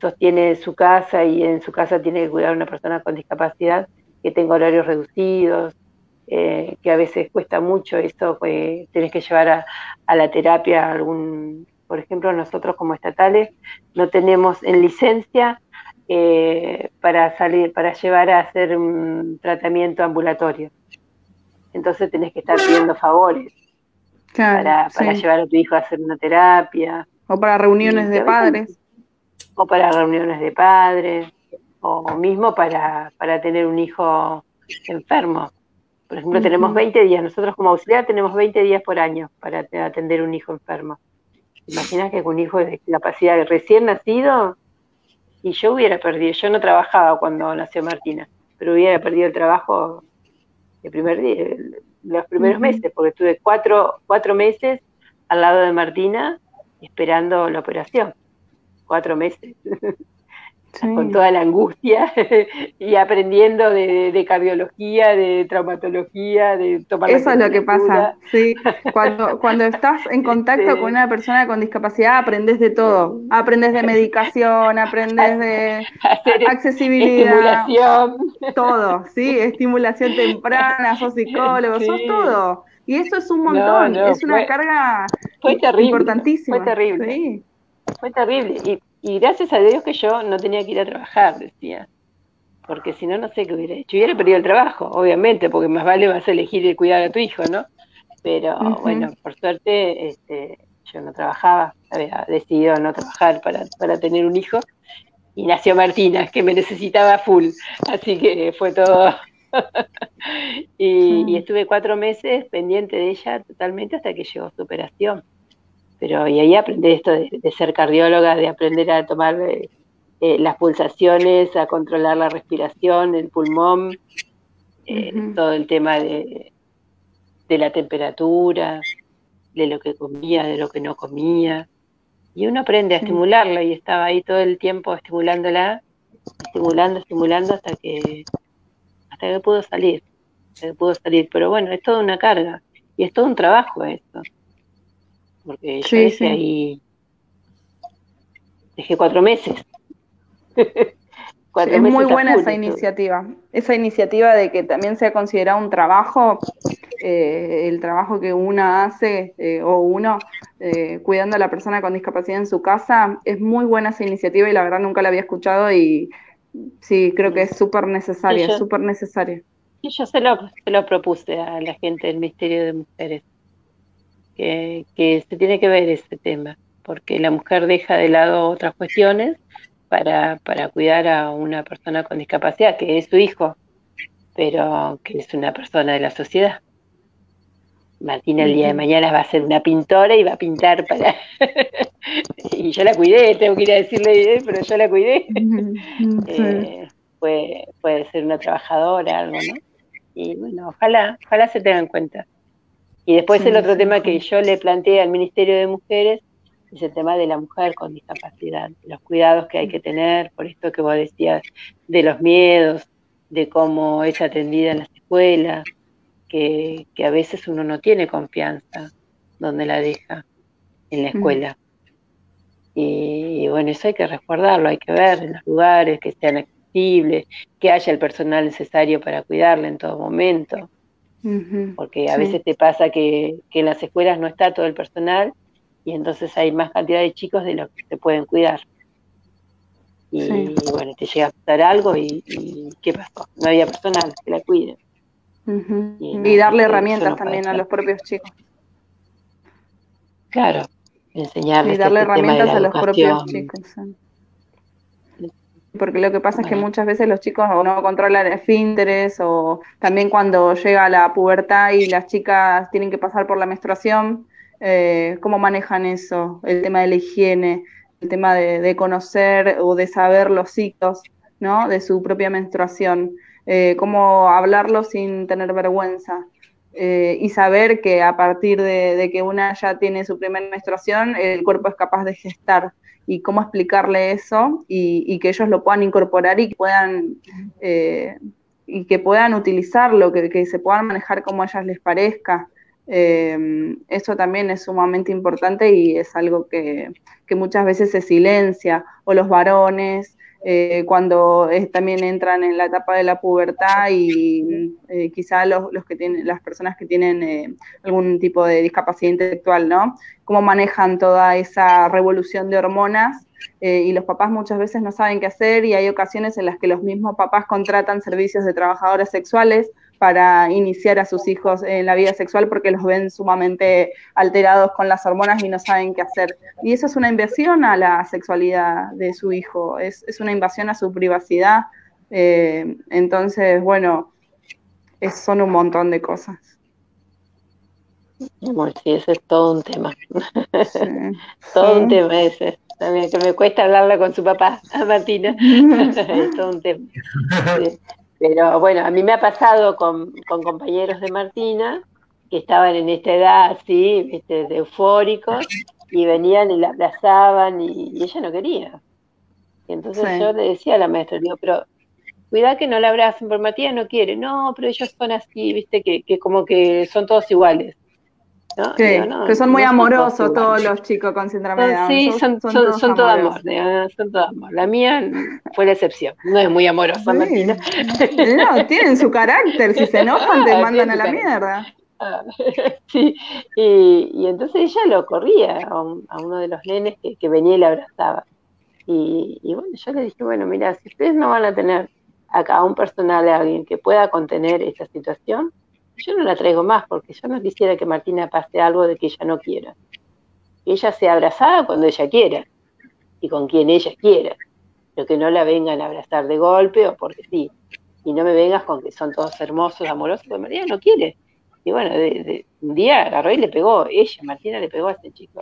sostiene su casa y en su casa tiene que cuidar a una persona con discapacidad, que tenga horarios reducidos, eh, que a veces cuesta mucho eso, pues tienes que llevar a, a la terapia algún por ejemplo, nosotros como estatales no tenemos en licencia eh, para salir, para llevar a hacer un tratamiento ambulatorio. Entonces tenés que estar pidiendo favores para, llevar a tu hijo a hacer una terapia. O para reuniones de padres. O para reuniones de padres, o mismo para, para tener un hijo enfermo. Por ejemplo, tenemos 20 días, nosotros como auxiliar tenemos 20 días por año para atender un hijo enfermo. Imaginas que con un hijo de discapacidad recién nacido, y yo hubiera perdido, yo no trabajaba cuando nació Martina, pero hubiera perdido el trabajo el primer día, los primeros meses, porque estuve cuatro, cuatro meses al lado de Martina esperando la operación. Cuatro meses. con toda la angustia y aprendiendo de, cardiología, de traumatología, de tomar Eso es lo que pasa, sí. Cuando, cuando estás en contacto con una persona con discapacidad, aprendes de todo. Aprendes de medicación, aprendes de accesibilidad. Estimulación. Todo, sí, estimulación temprana, sos psicólogo, sos todo. Y eso es un montón, es una carga importantísima. Fue terrible. Fue terrible. Y y gracias a Dios que yo no tenía que ir a trabajar, decía. Porque si no, no sé qué hubiera hecho. Hubiera perdido el trabajo, obviamente, porque más vale vas a elegir el cuidar a tu hijo, ¿no? Pero bueno, por suerte este, yo no trabajaba, había decidido no trabajar para, para tener un hijo. Y nació Martina, que me necesitaba full. Así que fue todo. y, y estuve cuatro meses pendiente de ella totalmente hasta que llegó su operación pero y ahí aprendí esto de, ser cardióloga, de aprender a tomar eh, eh, las pulsaciones, a controlar la respiración, el pulmón, eh, todo el tema de, de la temperatura, de lo que comía, de lo que no comía. Y uno aprende a estimularla y estaba ahí todo el tiempo estimulándola, estimulando, estimulando hasta que hasta que pudo salir, hasta que pudo salir. Pero bueno, es toda una carga y es todo un trabajo esto porque yo dejé ahí, dejé cuatro meses. es muy buena esa iniciativa, esa iniciativa de que también sea considerado un trabajo, eh, el trabajo que una hace eh, o uno eh, cuidando a la persona con discapacidad en su casa, es muy buena esa iniciativa y la verdad nunca la había escuchado y sí, creo que es súper necesaria, súper necesaria. Y yo se lo, se lo propuse a la gente del Ministerio de Mujeres que, se tiene que ver ese tema, porque la mujer deja de lado otras cuestiones para, para cuidar a una persona con discapacidad, que es su hijo, pero que es una persona de la sociedad. Martina el día de mañana va a ser una pintora y va a pintar para... y yo la cuidé, tengo que ir a decirle, pero yo la cuidé. Eh, puede, puede ser una trabajadora, algo, ¿no? Y bueno, ojalá, ojalá se tenga en cuenta. Y después el otro tema que yo le planteé al Ministerio de Mujeres es el tema de la mujer con discapacidad, los cuidados que hay que tener, por esto que vos decías, de los miedos, de cómo es atendida en las escuelas, que, a veces uno no tiene confianza donde la deja en la escuela. Y, bueno, eso hay que resguardarlo, hay que ver en los lugares que sean accesibles, que haya el personal necesario para cuidarla en todo momento. Porque a veces te pasa que, en las escuelas no está todo el personal y entonces hay más cantidad de chicos de los que se pueden cuidar. Y, bueno, te llega a pasar algo y, ¿qué pasó? No había personal que la cuide. y, darle herramientas también a los propios chicos. Claro, enseñarles. Y darle este herramientas a los propios chicos. Porque lo que pasa es que muchas veces los chicos no controlan esfínteres o también cuando llega la pubertad y las chicas tienen que pasar por la menstruación, eh, ¿cómo manejan eso? El tema de la higiene, el tema de, conocer o de saber los ciclos, ¿no? De su propia menstruación, eh, cómo hablarlo sin tener vergüenza. Eh, y saber que a partir de, que una ya tiene su primera menstruación, el cuerpo es capaz de gestar y cómo explicarle eso y, que ellos lo puedan incorporar y que puedan eh, y que puedan utilizarlo, que, se puedan manejar como a ellas les parezca. Eh, eso también es sumamente importante y es algo que, que muchas veces se silencia, o los varones, eh, cuando también entran en la etapa de la pubertad y eh, quizá los, los, que tienen, las personas que tienen eh, algún tipo de discapacidad intelectual, ¿no? Cómo manejan toda esa revolución de hormonas y los papás muchas veces no saben qué hacer y hay ocasiones en las que los mismos papás contratan servicios de trabajadoras sexuales para iniciar a sus hijos en la vida sexual porque los ven sumamente alterados con las hormonas y no saben qué hacer. Y eso es una invasión a la sexualidad de su hijo, es, una invasión a su privacidad. Eh, entonces, bueno, son un montón de cosas. sí, ese es todo un tema. todo un tema ese. También que me cuesta hablarla con su papá, a Martina. es todo un tema. Pero bueno, a mí me ha pasado con, compañeros de Martina que estaban en esta edad así, este, de eufóricos, y venían y la abrazaban y, ella no quería. Y entonces yo le decía a la maestra, digo, pero cuidado que no la abracen, porque Matías no quiere. No, pero ellos son así, viste, que, que como que son todos iguales. Sí, que son muy amorosos todos los chicos con síndrome de Down. Sí, son, son, todo amor, son todo amor. La mía fue la excepción, no es muy amorosa, Martina. No, tienen su carácter, si se enojan te mandan a la mierda. Ah, sí, y, y, entonces ella lo corría a, uno de los nenes que, que venía y le abrazaba. Y, y, bueno, yo le dije, bueno, mira, si ustedes no van a tener acá un personal, a alguien que pueda contener esta situación, yo no la traigo más porque yo no quisiera que Martina pase algo de que ella no quiera. Que ella sea abrazada cuando ella quiera y con quien ella quiera, pero que no la vengan a abrazar de golpe o porque sí. Y no me vengas con que son todos hermosos, amorosos, porque Martina no quiere. Y bueno, de, un día agarró y le pegó, ella, Martina le pegó a este chico.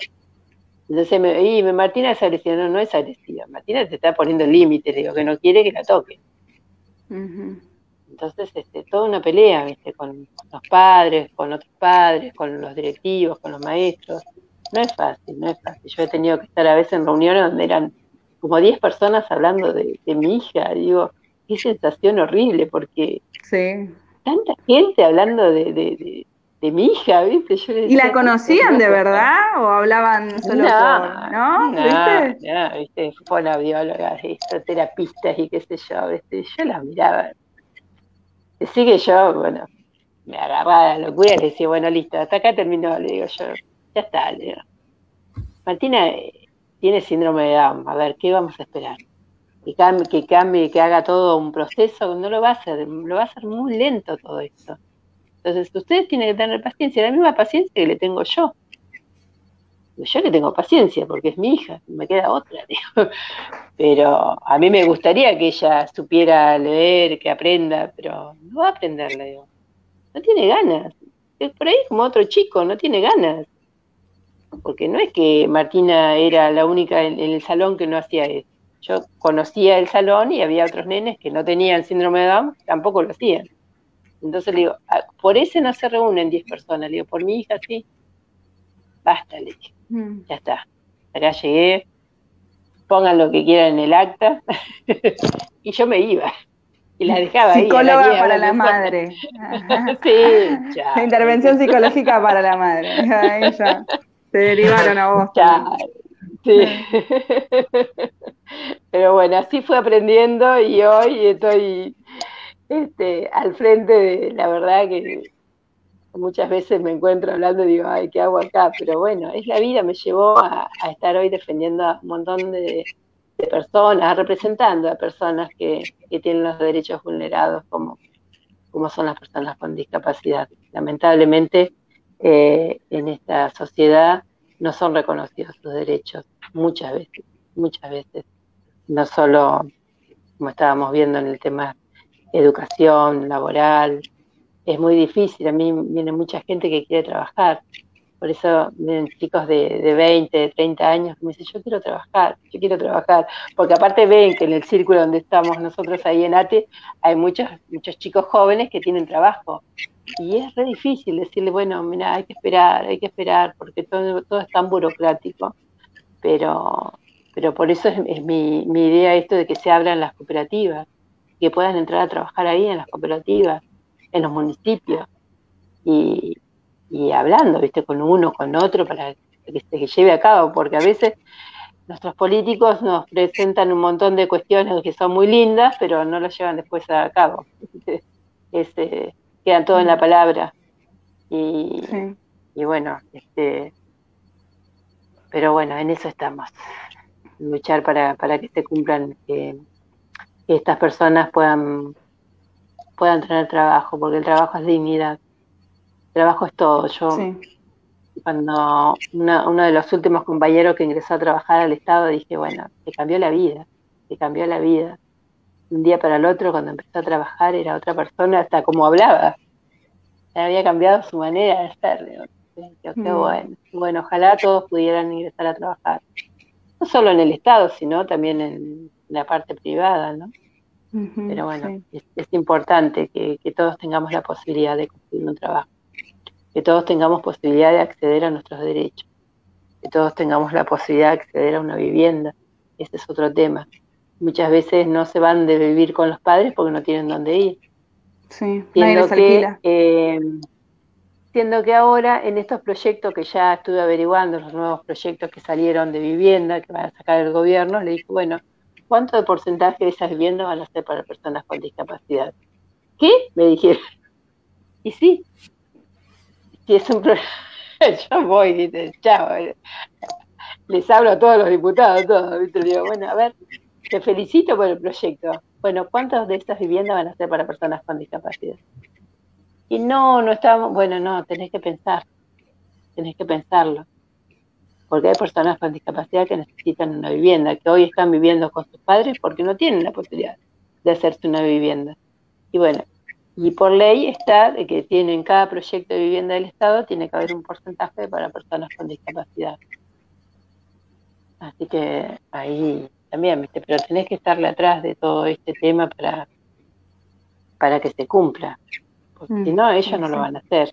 Entonces, me, y Martina es agresiva, no, no es agresiva. Martina te está poniendo límites, digo, que no quiere que la toque. Entonces, este, toda una pelea, ¿viste? Con, los padres, con otros padres, con los directivos, con los maestros. No es fácil, no es fácil. Yo he tenido que estar a veces en reuniones donde eran como 10 personas hablando de, mi hija. digo, qué sensación horrible, porque sí. tanta gente hablando de, de, de mi hija, ¿viste? ¿Y la conocían de verdad o hablaban solo no, ¿no? ¿Viste? No, ¿viste? Fue una bióloga, terapistas y qué sé yo, ¿viste? Yo la miraba Así que yo, bueno, me agarraba la locura y le decía, bueno, listo, hasta acá terminó, le digo yo, ya está, le digo. Martina eh, tiene síndrome de Down, a ver, ¿qué vamos a esperar? Que cambie, que cambie, que haga todo un proceso, no lo va a hacer, lo va a hacer muy lento todo esto. Entonces, ustedes tienen que tener paciencia, la misma paciencia que le tengo yo. Yo le tengo paciencia porque es mi hija, me queda otra, digo. Pero a mí me gustaría que ella supiera leer, que aprenda, pero no va a aprender, le digo. No tiene ganas. Es por ahí como otro chico, no tiene ganas. Porque no es que Martina era la única en, el salón que no hacía eso. Yo conocía el salón y había otros nenes que no tenían síndrome de Down, tampoco lo hacían. Entonces le digo, ah, por ese no se reúnen 10 personas. Le digo, por mi hija sí. Basta, le dije. Mm. Ya está. Acá llegué, pongan lo que quieran en el acta, y yo me iba. Y la dejaba ahí. Psicóloga para la madre. sí, ya. Intervención psicológica para la madre. Ahí ya. Se derivaron a vos. Sí. Pero bueno, así fue aprendiendo y hoy estoy este, al frente de, la verdad que muchas veces me encuentro hablando y digo, ay, ¿qué hago acá? Pero bueno, es la vida, me llevó a, estar hoy defendiendo a un montón de, personas, representando a personas que, tienen los derechos vulnerados, como, como son las personas con discapacidad. Lamentablemente, eh, en esta sociedad no son reconocidos sus derechos, muchas veces, muchas veces. No solo, como estábamos viendo en el tema educación, laboral, es muy difícil. A mí viene mucha gente que quiere trabajar. Por eso vienen chicos de, de 20, de 30 años que me dicen, yo quiero trabajar, yo quiero trabajar. Porque aparte ven que en el círculo donde estamos nosotros ahí en ATE hay muchos, muchos chicos jóvenes que tienen trabajo. Y es re difícil decirle, bueno, mira, hay que esperar, hay que esperar, porque todo, todo es tan burocrático. Pero, pero por eso es, mi, mi idea esto de que se abran las cooperativas, que puedan entrar a trabajar ahí en las cooperativas en los municipios y, hablando, viste, con uno, con otro, para que se lleve a cabo, porque a veces nuestros políticos nos presentan un montón de cuestiones que son muy lindas, pero no las llevan después a cabo. Este, quedan todo en la palabra. Y, y bueno, este, pero bueno, en eso estamos. Luchar para, para que se cumplan, que estas personas puedan puedan tener trabajo, porque el trabajo es dignidad. El trabajo es todo. Yo, cuando uno de los últimos compañeros que ingresó a trabajar al Estado, dije, bueno, te cambió la vida, te cambió la vida. Un día para el otro, cuando empezó a trabajar, era otra persona, hasta como hablaba. Había cambiado su manera de ser. Qué mm. bueno. Bueno, ojalá todos pudieran ingresar a trabajar. No solo en el Estado, sino también en la parte privada, ¿no? Pero bueno, es, importante que, todos tengamos la posibilidad de conseguir un trabajo, que todos tengamos posibilidad de acceder a nuestros derechos, que todos tengamos la posibilidad de acceder a una vivienda. Ese es otro tema. Muchas veces no se van de vivir con los padres porque no tienen dónde ir. Sí, siendo que, eh, siendo que ahora en estos proyectos que ya estuve averiguando, los nuevos proyectos que salieron de vivienda que va a sacar el gobierno, le dije, bueno, ¿cuánto de porcentaje de esas viviendas van a ser para personas con discapacidad? ¿Qué? Me dijeron. Y sí, si es un problema, yo voy, dice, chao, les hablo a todos los diputados, todos, digo, bueno, a ver, te felicito por el proyecto. Bueno, ¿cuántas de estas viviendas van a ser para personas con discapacidad? Y no, no estábamos, bueno, no, tenés que pensar, tenés que pensarlo porque hay personas con discapacidad que necesitan una vivienda, que hoy están viviendo con sus padres porque no tienen la posibilidad de hacerse una vivienda. Y bueno, y por ley está de que tiene en cada proyecto de vivienda del Estado tiene que haber un porcentaje para personas con discapacidad. Así que ahí también, ¿viste? pero tenés que estarle atrás de todo este tema para, para que se cumpla, porque si mm, no, ellos no lo van a hacer.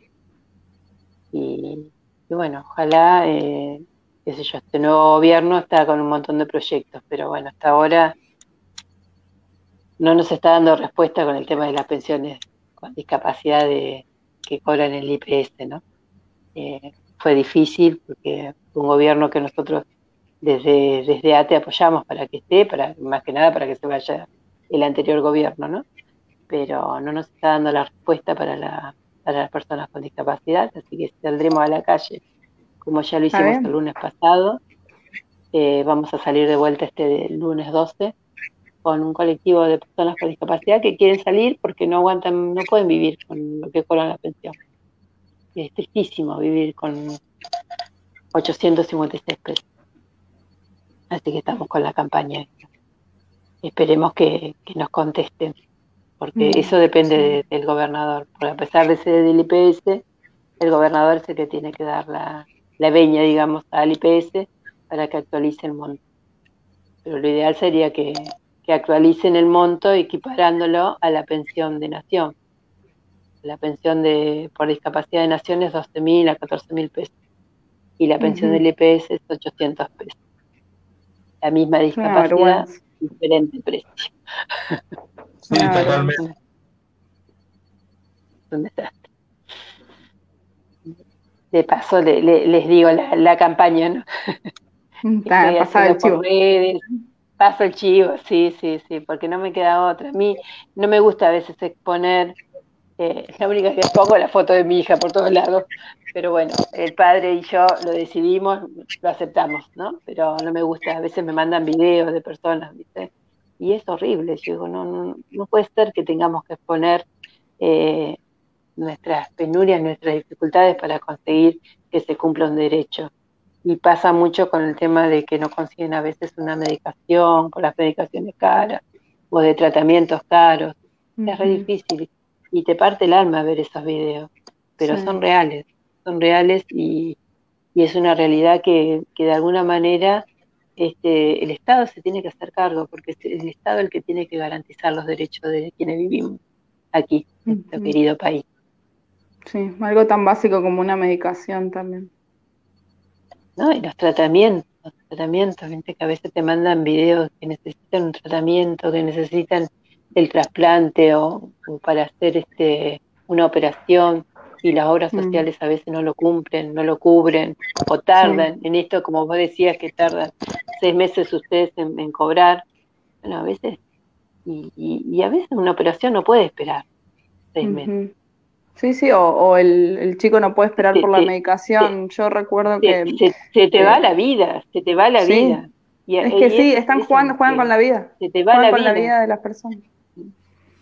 Y, bueno, ojalá eh, qué sé yo, este nuevo gobierno está con un montón de proyectos, pero bueno, hasta ahora no nos está dando respuesta con el tema de las pensiones con discapacidad de, que cobran el IPS, ¿no? Eh, fue difícil porque un gobierno que nosotros desde, desde ATE apoyamos para que esté, para más que nada para que se vaya el anterior gobierno, ¿no? Pero no nos está dando la respuesta para, la, para las personas con discapacidad, así que saldremos a la calle como ya lo hicimos el lunes pasado. Eh, vamos a salir de vuelta este lunes 12 con un colectivo de personas con discapacidad que quieren salir porque no aguantan, no pueden vivir con lo que cobran la pensión. Es tristísimo vivir con 856 pesos. Así que estamos con la campaña. Esperemos que, nos contesten, porque mm, eso depende del gobernador. Porque a pesar de ser del IPS, el gobernador es el que tiene que dar la, la veña, digamos, al IPS para que actualice el monto. Pero lo ideal sería que, actualicen el monto equiparándolo a la pensión de nación. La pensión de por discapacidad de nación es 12.000 a 14.000 pesos y la pensión del IPS es 800 pesos. La misma discapacidad, diferente precio. Sí, totalmente. ¿Dónde está? De paso les digo la, campaña, ¿no? Pasa el chivo. paso el chivo, sí, sí, sí, porque no me queda otra. A mí no me gusta a veces exponer, eh, la única que pongo la foto de mi hija por todos lados, pero bueno, el padre y yo lo decidimos, lo aceptamos, ¿no? Pero no me gusta, a veces me mandan videos de personas, ¿viste? Y es horrible, yo digo, no, no, no puede ser que tengamos que exponer eh, nuestras penurias, nuestras dificultades para conseguir que se cumpla un derecho. Y pasa mucho con el tema de que no consiguen a veces una medicación, con las medicaciones caras o de tratamientos caros. Es re difícil y te parte el alma ver esos videos, pero son reales, son reales y, es una realidad que, de alguna manera este, el Estado se tiene que hacer cargo, porque es el Estado el que tiene que garantizar los derechos de quienes vivimos aquí, en este querido país. Sí, algo tan básico como una medicación también. ¿No? Y los tratamientos, los tratamientos, gente que a veces te mandan videos que necesitan un tratamiento, que necesitan el trasplante o, para hacer este una operación y las obras mm. sociales a veces no lo cumplen, no lo cubren o tardan en esto, como vos decías, que tardan seis meses ustedes en, cobrar. Bueno, a veces, y, y, a veces una operación no puede esperar seis meses. Sí, sí, o, el, chico no puede esperar por la medicación. Yo recuerdo que... Se, te va la vida, se te va la vida. es que sí, están jugando, juegan con la vida. Se te va la con la vida de las personas.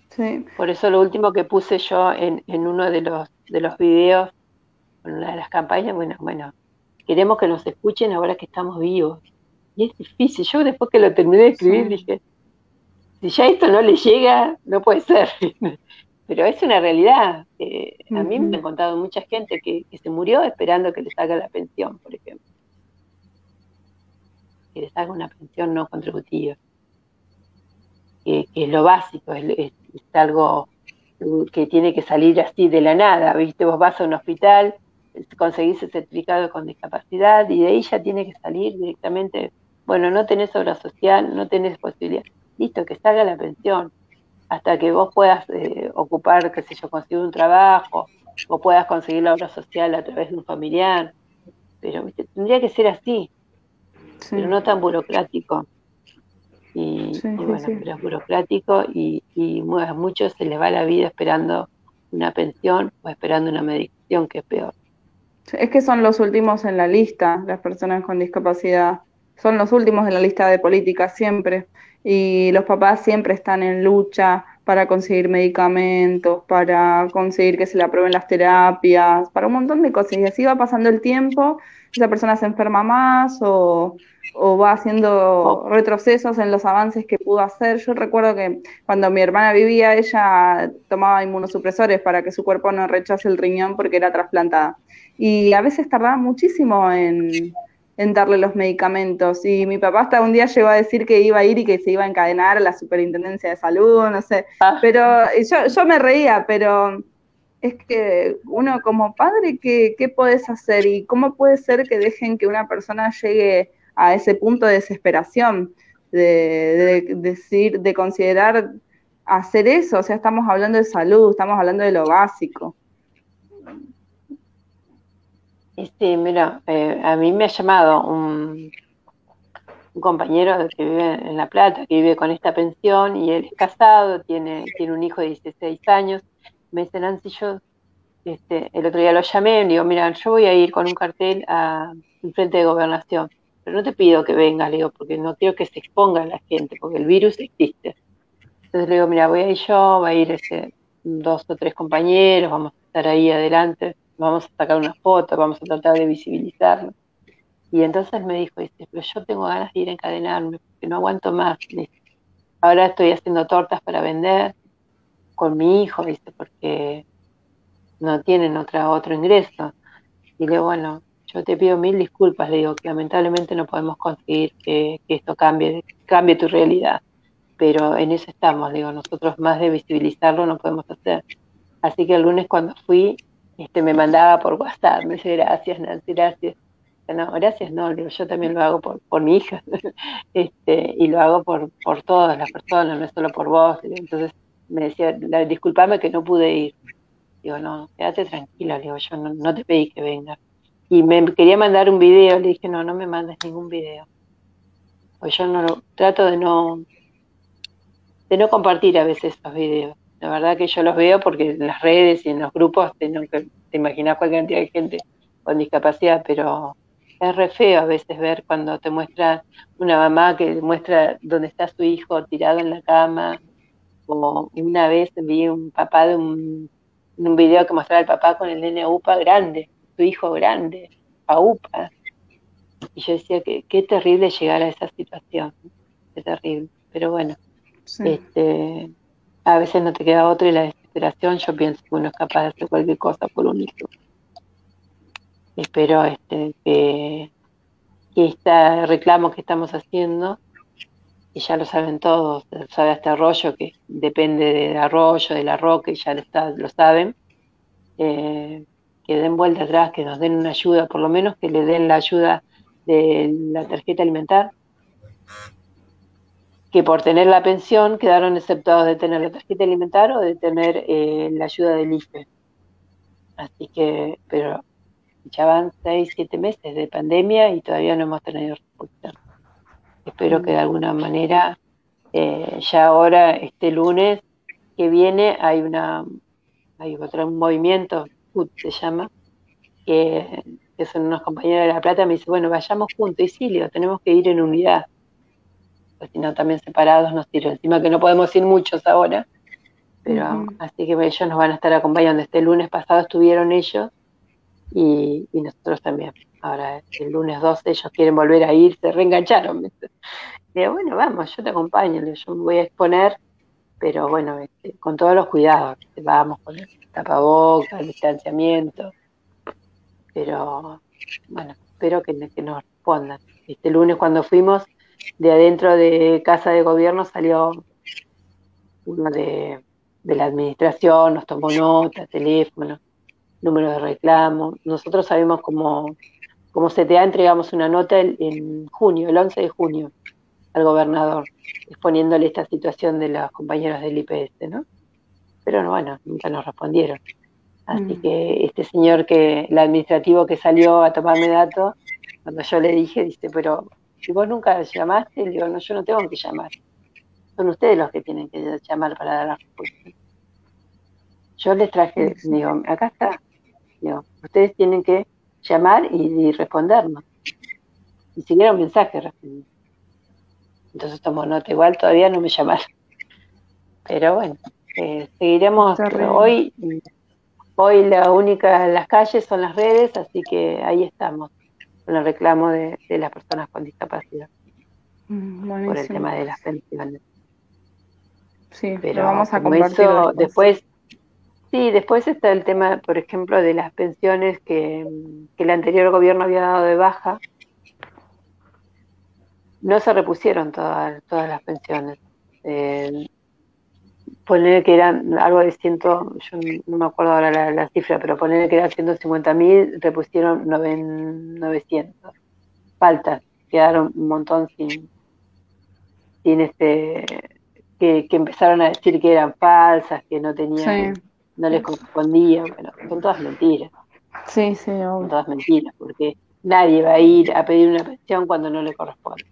Sí. Por eso lo último que puse yo en, en uno de los, de los videos, en una de las campañas, bueno, bueno, queremos que nos escuchen ahora que estamos vivos. Y es difícil. Yo después que lo terminé de escribir dije, si ya esto no le llega, no puede ser. Pero es una realidad. a mí me han contado mucha gente que, se murió esperando que le salga la pensión, por ejemplo. Que le salga una pensión no contributiva. Que, es lo básico, es, algo que tiene que salir así de la nada. ¿Viste? Vos vas a un hospital, conseguís el certificado con discapacidad y de ahí ya tiene que salir directamente. Bueno, no tenés obra social, no tenés posibilidad. Listo, que salga la pensión hasta que vos puedas eh, ocupar, qué sé yo, conseguir un trabajo o puedas conseguir la obra social a través de un familiar. Pero tendría que ser así, pero no tan burocrático. Y, bueno, pero es burocrático y, y a muchos se les va la vida esperando una pensión o esperando una medicación, que es peor. Es que son los últimos en la lista, las personas con discapacidad. Son los últimos en la lista de políticas siempre y los papás siempre están en lucha para conseguir medicamentos, para conseguir que se le aprueben las terapias, para un montón de cosas. Y así va pasando el tiempo, esa persona se enferma más o, va haciendo retrocesos en los avances que pudo hacer. Yo recuerdo que cuando mi hermana vivía, ella tomaba inmunosupresores para que su cuerpo no rechace el riñón porque era trasplantada. Y a veces tardaba muchísimo en en darle los medicamentos. Y mi papá hasta un día llegó a decir que iba a ir y que se iba a encadenar a la superintendencia de salud, no sé. Ah. Pero yo, yo me reía, pero es que uno como padre, ¿qué, ¿qué podés hacer? ¿Y cómo puede ser que dejen que una persona llegue a ese punto de desesperación? De, de, decir, de considerar hacer eso, o sea, estamos hablando de salud, estamos hablando de lo básico. Sí, mira, eh, a mí me ha llamado un, compañero que vive en La Plata, que vive con esta pensión y él es casado, tiene, tiene un hijo de 16 años. Me dice, Nancy, yo este, el otro día lo llamé y le digo, mira, yo voy a ir con un cartel a frente de gobernación, pero no te pido que vengas, le digo, porque no quiero que se exponga la gente, porque el virus existe. Entonces le digo, mira, voy a ir yo, va a ir ese, dos o tres compañeros, vamos a estar ahí adelante vamos a sacar una foto, vamos a tratar de visibilizarlo. Y entonces me dijo, dice, pero yo tengo ganas de ir a encadenarme, porque no aguanto más. Ahora estoy haciendo tortas para vender con mi hijo, dice, porque no tienen otra, otro ingreso. Y le digo, bueno, yo te pido mil disculpas, le digo, que lamentablemente no podemos conseguir que, esto cambie, cambie tu realidad. Pero en eso estamos, digo, nosotros más de visibilizarlo no podemos hacer. Así que el lunes cuando fui, este, me mandaba por WhatsApp, me decía gracias Nancy, gracias. No, gracias no, yo también lo hago por, por mi hija, este, y lo hago por, por todas las personas, no es solo por vos. Entonces me decía, disculpame que no pude ir. Digo, no, quédate tranquila, digo, yo no, te pedí que venga. Y me quería mandar un video, le dije, no, no me mandes ningún video. Pues yo no lo, trato de no de no compartir a veces esos videos. La verdad que yo los veo porque en las redes y en los grupos te imaginas cualquier cantidad de gente con discapacidad, pero es re feo a veces ver cuando te muestra una mamá que muestra dónde está su hijo tirado en la cama, o una vez vi un papá de un, un video que mostraba al papá con el nene UPA grande, su hijo grande, a UPA. Y yo decía que qué terrible llegar a esa situación, qué terrible. Pero bueno, este, a veces no te queda otro y la desesperación, yo pienso que uno es capaz de hacer cualquier cosa por un hijo. Espero este, que, que este reclamo que estamos haciendo, y ya lo saben todos, sabe este Arroyo, que depende del Arroyo, de la Roca, y ya lo, está, lo saben, eh, que den vuelta atrás, que nos den una ayuda, por lo menos que le den la ayuda de la tarjeta alimentar, que por tener la pensión quedaron exceptuados de tener la tarjeta alimentar o de tener eh, la ayuda del IFE. Así que, pero ya van seis, siete meses de pandemia y todavía no hemos tenido respuesta. Espero que de alguna manera, eh, ya ahora, este lunes que viene, hay una hay otro un movimiento, se llama, que, son unos compañeros de La Plata, me dice, bueno, vayamos juntos, y sí, tenemos que ir en unidad pues si no también separados nos sirve. Encima que no podemos ir muchos ahora, pero así que ellos nos van a estar acompañando. Este lunes pasado estuvieron ellos y, nosotros también. Ahora, el lunes 12 ellos quieren volver a ir, se reengancharon. Y digo, bueno, vamos, yo te acompaño, yo me voy a exponer, pero bueno, este, con todos los cuidados, vamos con el tapabocas, el distanciamiento, pero bueno, espero que, que nos respondan. Este lunes cuando fuimos, de adentro de Casa de Gobierno salió uno de, la administración, nos tomó nota, teléfono, número de reclamo. Nosotros sabemos cómo, como CTA entregamos una nota en, junio, el 11 de junio, al gobernador, exponiéndole esta situación de los compañeros del IPS, ¿no? Pero no, bueno, nunca nos respondieron. Así mm. que este señor que, el administrativo que salió a tomarme datos, cuando yo le dije, dice, pero si vos nunca llamaste, digo, no, yo no tengo que llamar. Son ustedes los que tienen que llamar para dar la respuesta. Yo les traje, digo, acá está. Digo, ustedes tienen que llamar y, respondernos. Ni siquiera un mensaje responder. Entonces tomo nota, igual todavía no me llamaron. Pero bueno, eh, seguiremos hoy. Hoy la única, las calles son las redes, así que ahí estamos con el reclamo de, las personas con discapacidad mm, por el tema de las pensiones. Sí, pero vamos a compartir. después, sí, después está el tema, por ejemplo, de las pensiones que, el anterior gobierno había dado de baja. No se repusieron todas, todas las pensiones. Eh, poner que eran algo de ciento, yo no me acuerdo ahora la, cifra, pero poner que eran 150 mil, repusieron 900. Faltas, quedaron un montón sin, sin este, que, empezaron a decir que eran falsas, que no tenían, no les correspondía, bueno, son todas mentiras. Sí, sí, Son todas mentiras, porque nadie va a ir a pedir una pensión cuando no le corresponde.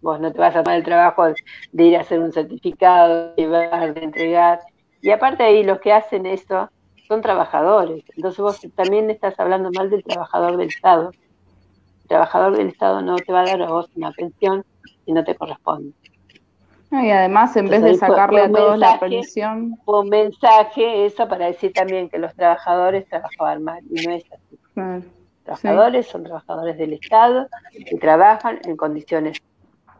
Vos no te vas a tomar el trabajo de ir a hacer un certificado, de llevar, de entregar. Y aparte ahí los que hacen eso son trabajadores. Entonces vos también estás hablando mal del trabajador del Estado. El trabajador del Estado no te va a dar a vos una pensión si no te corresponde. Y además, en vez de sacarle a todos la pensión. Un mensaje, eso para decir también que los trabajadores trabajaban mal, y no es así. Trabajadores son trabajadores del Estado y trabajan en condiciones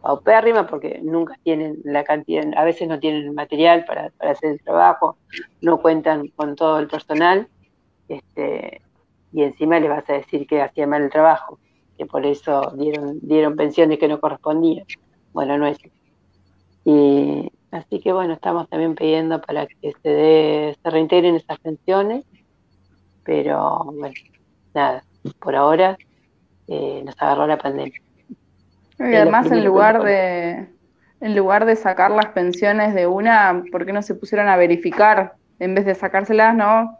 paupérrima porque nunca tienen la cantidad, a veces no tienen material para, hacer el trabajo, no cuentan con todo el personal, este, y encima le vas a decir que hacía mal el trabajo, que por eso dieron, dieron pensiones que no correspondían. Bueno, no es. Y así que bueno, estamos también pidiendo para que se dé, se reintegren esas pensiones, pero bueno, nada, por ahora eh, nos agarró la pandemia. Y además en lugar de en lugar de sacar las pensiones de una, ¿por qué no se pusieron a verificar? En vez de sacárselas, ¿no?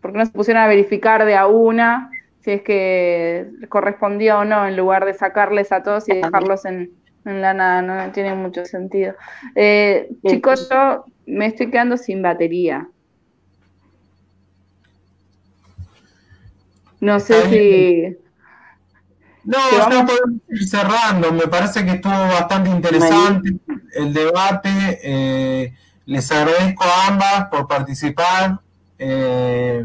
¿Por qué no se pusieron a verificar de a una si es que correspondía o no, en lugar de sacarles a todos y dejarlos en, en la nada, no tiene mucho sentido. Eh, chicos, yo me estoy quedando sin batería. No sé si... No, ya podemos ir cerrando. Me parece que estuvo bastante interesante el debate. Eh, les agradezco a ambas por participar. Eh,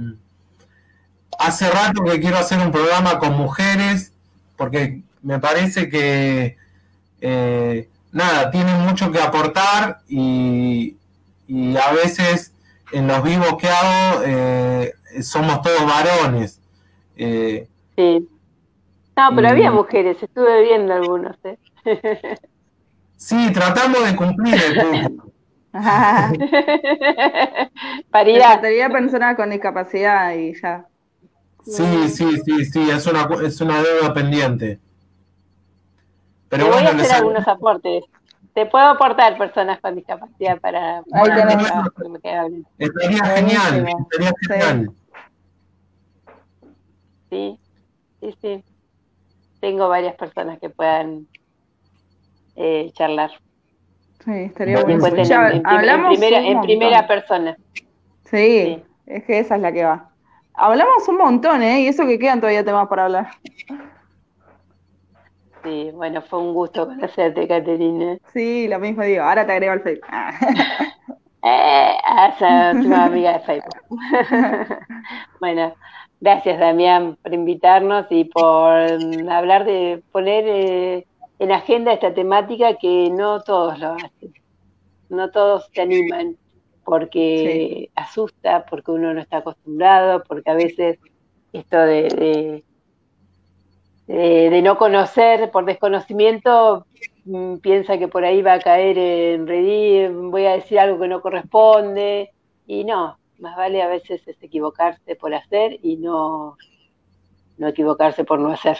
hace rato que quiero hacer un programa con mujeres, porque me parece que, eh, nada, tienen mucho que aportar y, a veces en los vivos que hago somos todos varones. sí. No, pero había mujeres, estuve viendo algunos. ¿eh? Sí, tratamos de cumplir el Paridad. Sería personas con discapacidad y ya. Sí, sí, sí, sí, es una, es una deuda pendiente. Pero Te voy a hacer algunos aportes. Te puedo aportar personas con discapacidad para... estaría genial, estaría genial. Sí, sí, sí tengo varias personas que puedan eh, charlar. Sí, estaría bueno. En, en, primera, persona. Sí, es que esa es la que va. Hablamos un montón, ¿eh? Y eso que quedan todavía temas para hablar. Sí, bueno, fue un gusto conocerte, Caterina. Sí, lo mismo digo. Ahora te agrego al Facebook. eh, esa es amiga de Facebook. bueno, Gracias, Damián, por invitarnos y por hablar de poner eh, en agenda esta temática que no todos lo hacen, no todos se animan, porque asusta, porque uno no está acostumbrado, porque a veces esto de, de, no conocer por desconocimiento mm, piensa que por ahí va a caer en redir, voy a decir algo que no corresponde, y no, más vale a veces es equivocarse por hacer y no, no equivocarse por no hacer.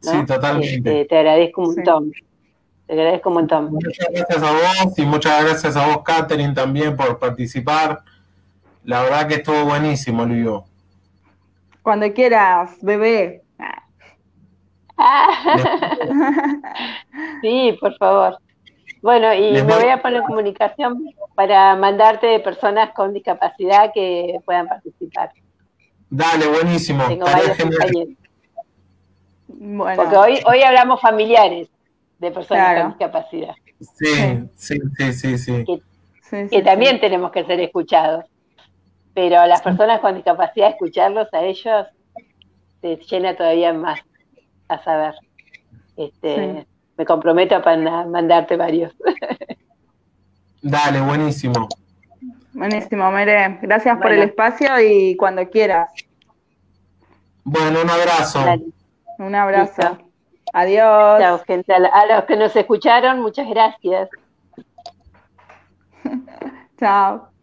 Sí, totalmente. Este, te agradezco un montón. Te agradezco un montón. Muchas gracias a vos y muchas gracias a vos, Catherine, también por participar. La verdad que estuvo buenísimo, Luis. Cuando quieras, bebé. sí, por favor. Bueno, y me voy a poner en comunicación para mandarte personas con discapacidad que puedan participar. Dale, buenísimo. Tengo varios compañeros. Bueno. Porque hoy, hoy hablamos familiares de personas con discapacidad. Sí, sí, sí, sí, Que, también tenemos que ser escuchados. Pero las personas con discapacidad, escucharlos a ellos, te llena todavía más a saber. Este, me comprometo a mandarte varios. Dale, buenísimo. Buenísimo, Mere. Gracias por el espacio y cuando quieras. Bueno, un abrazo. Un abrazo. Adiós. Chao, gente. A los que nos escucharon, muchas gracias. Chao.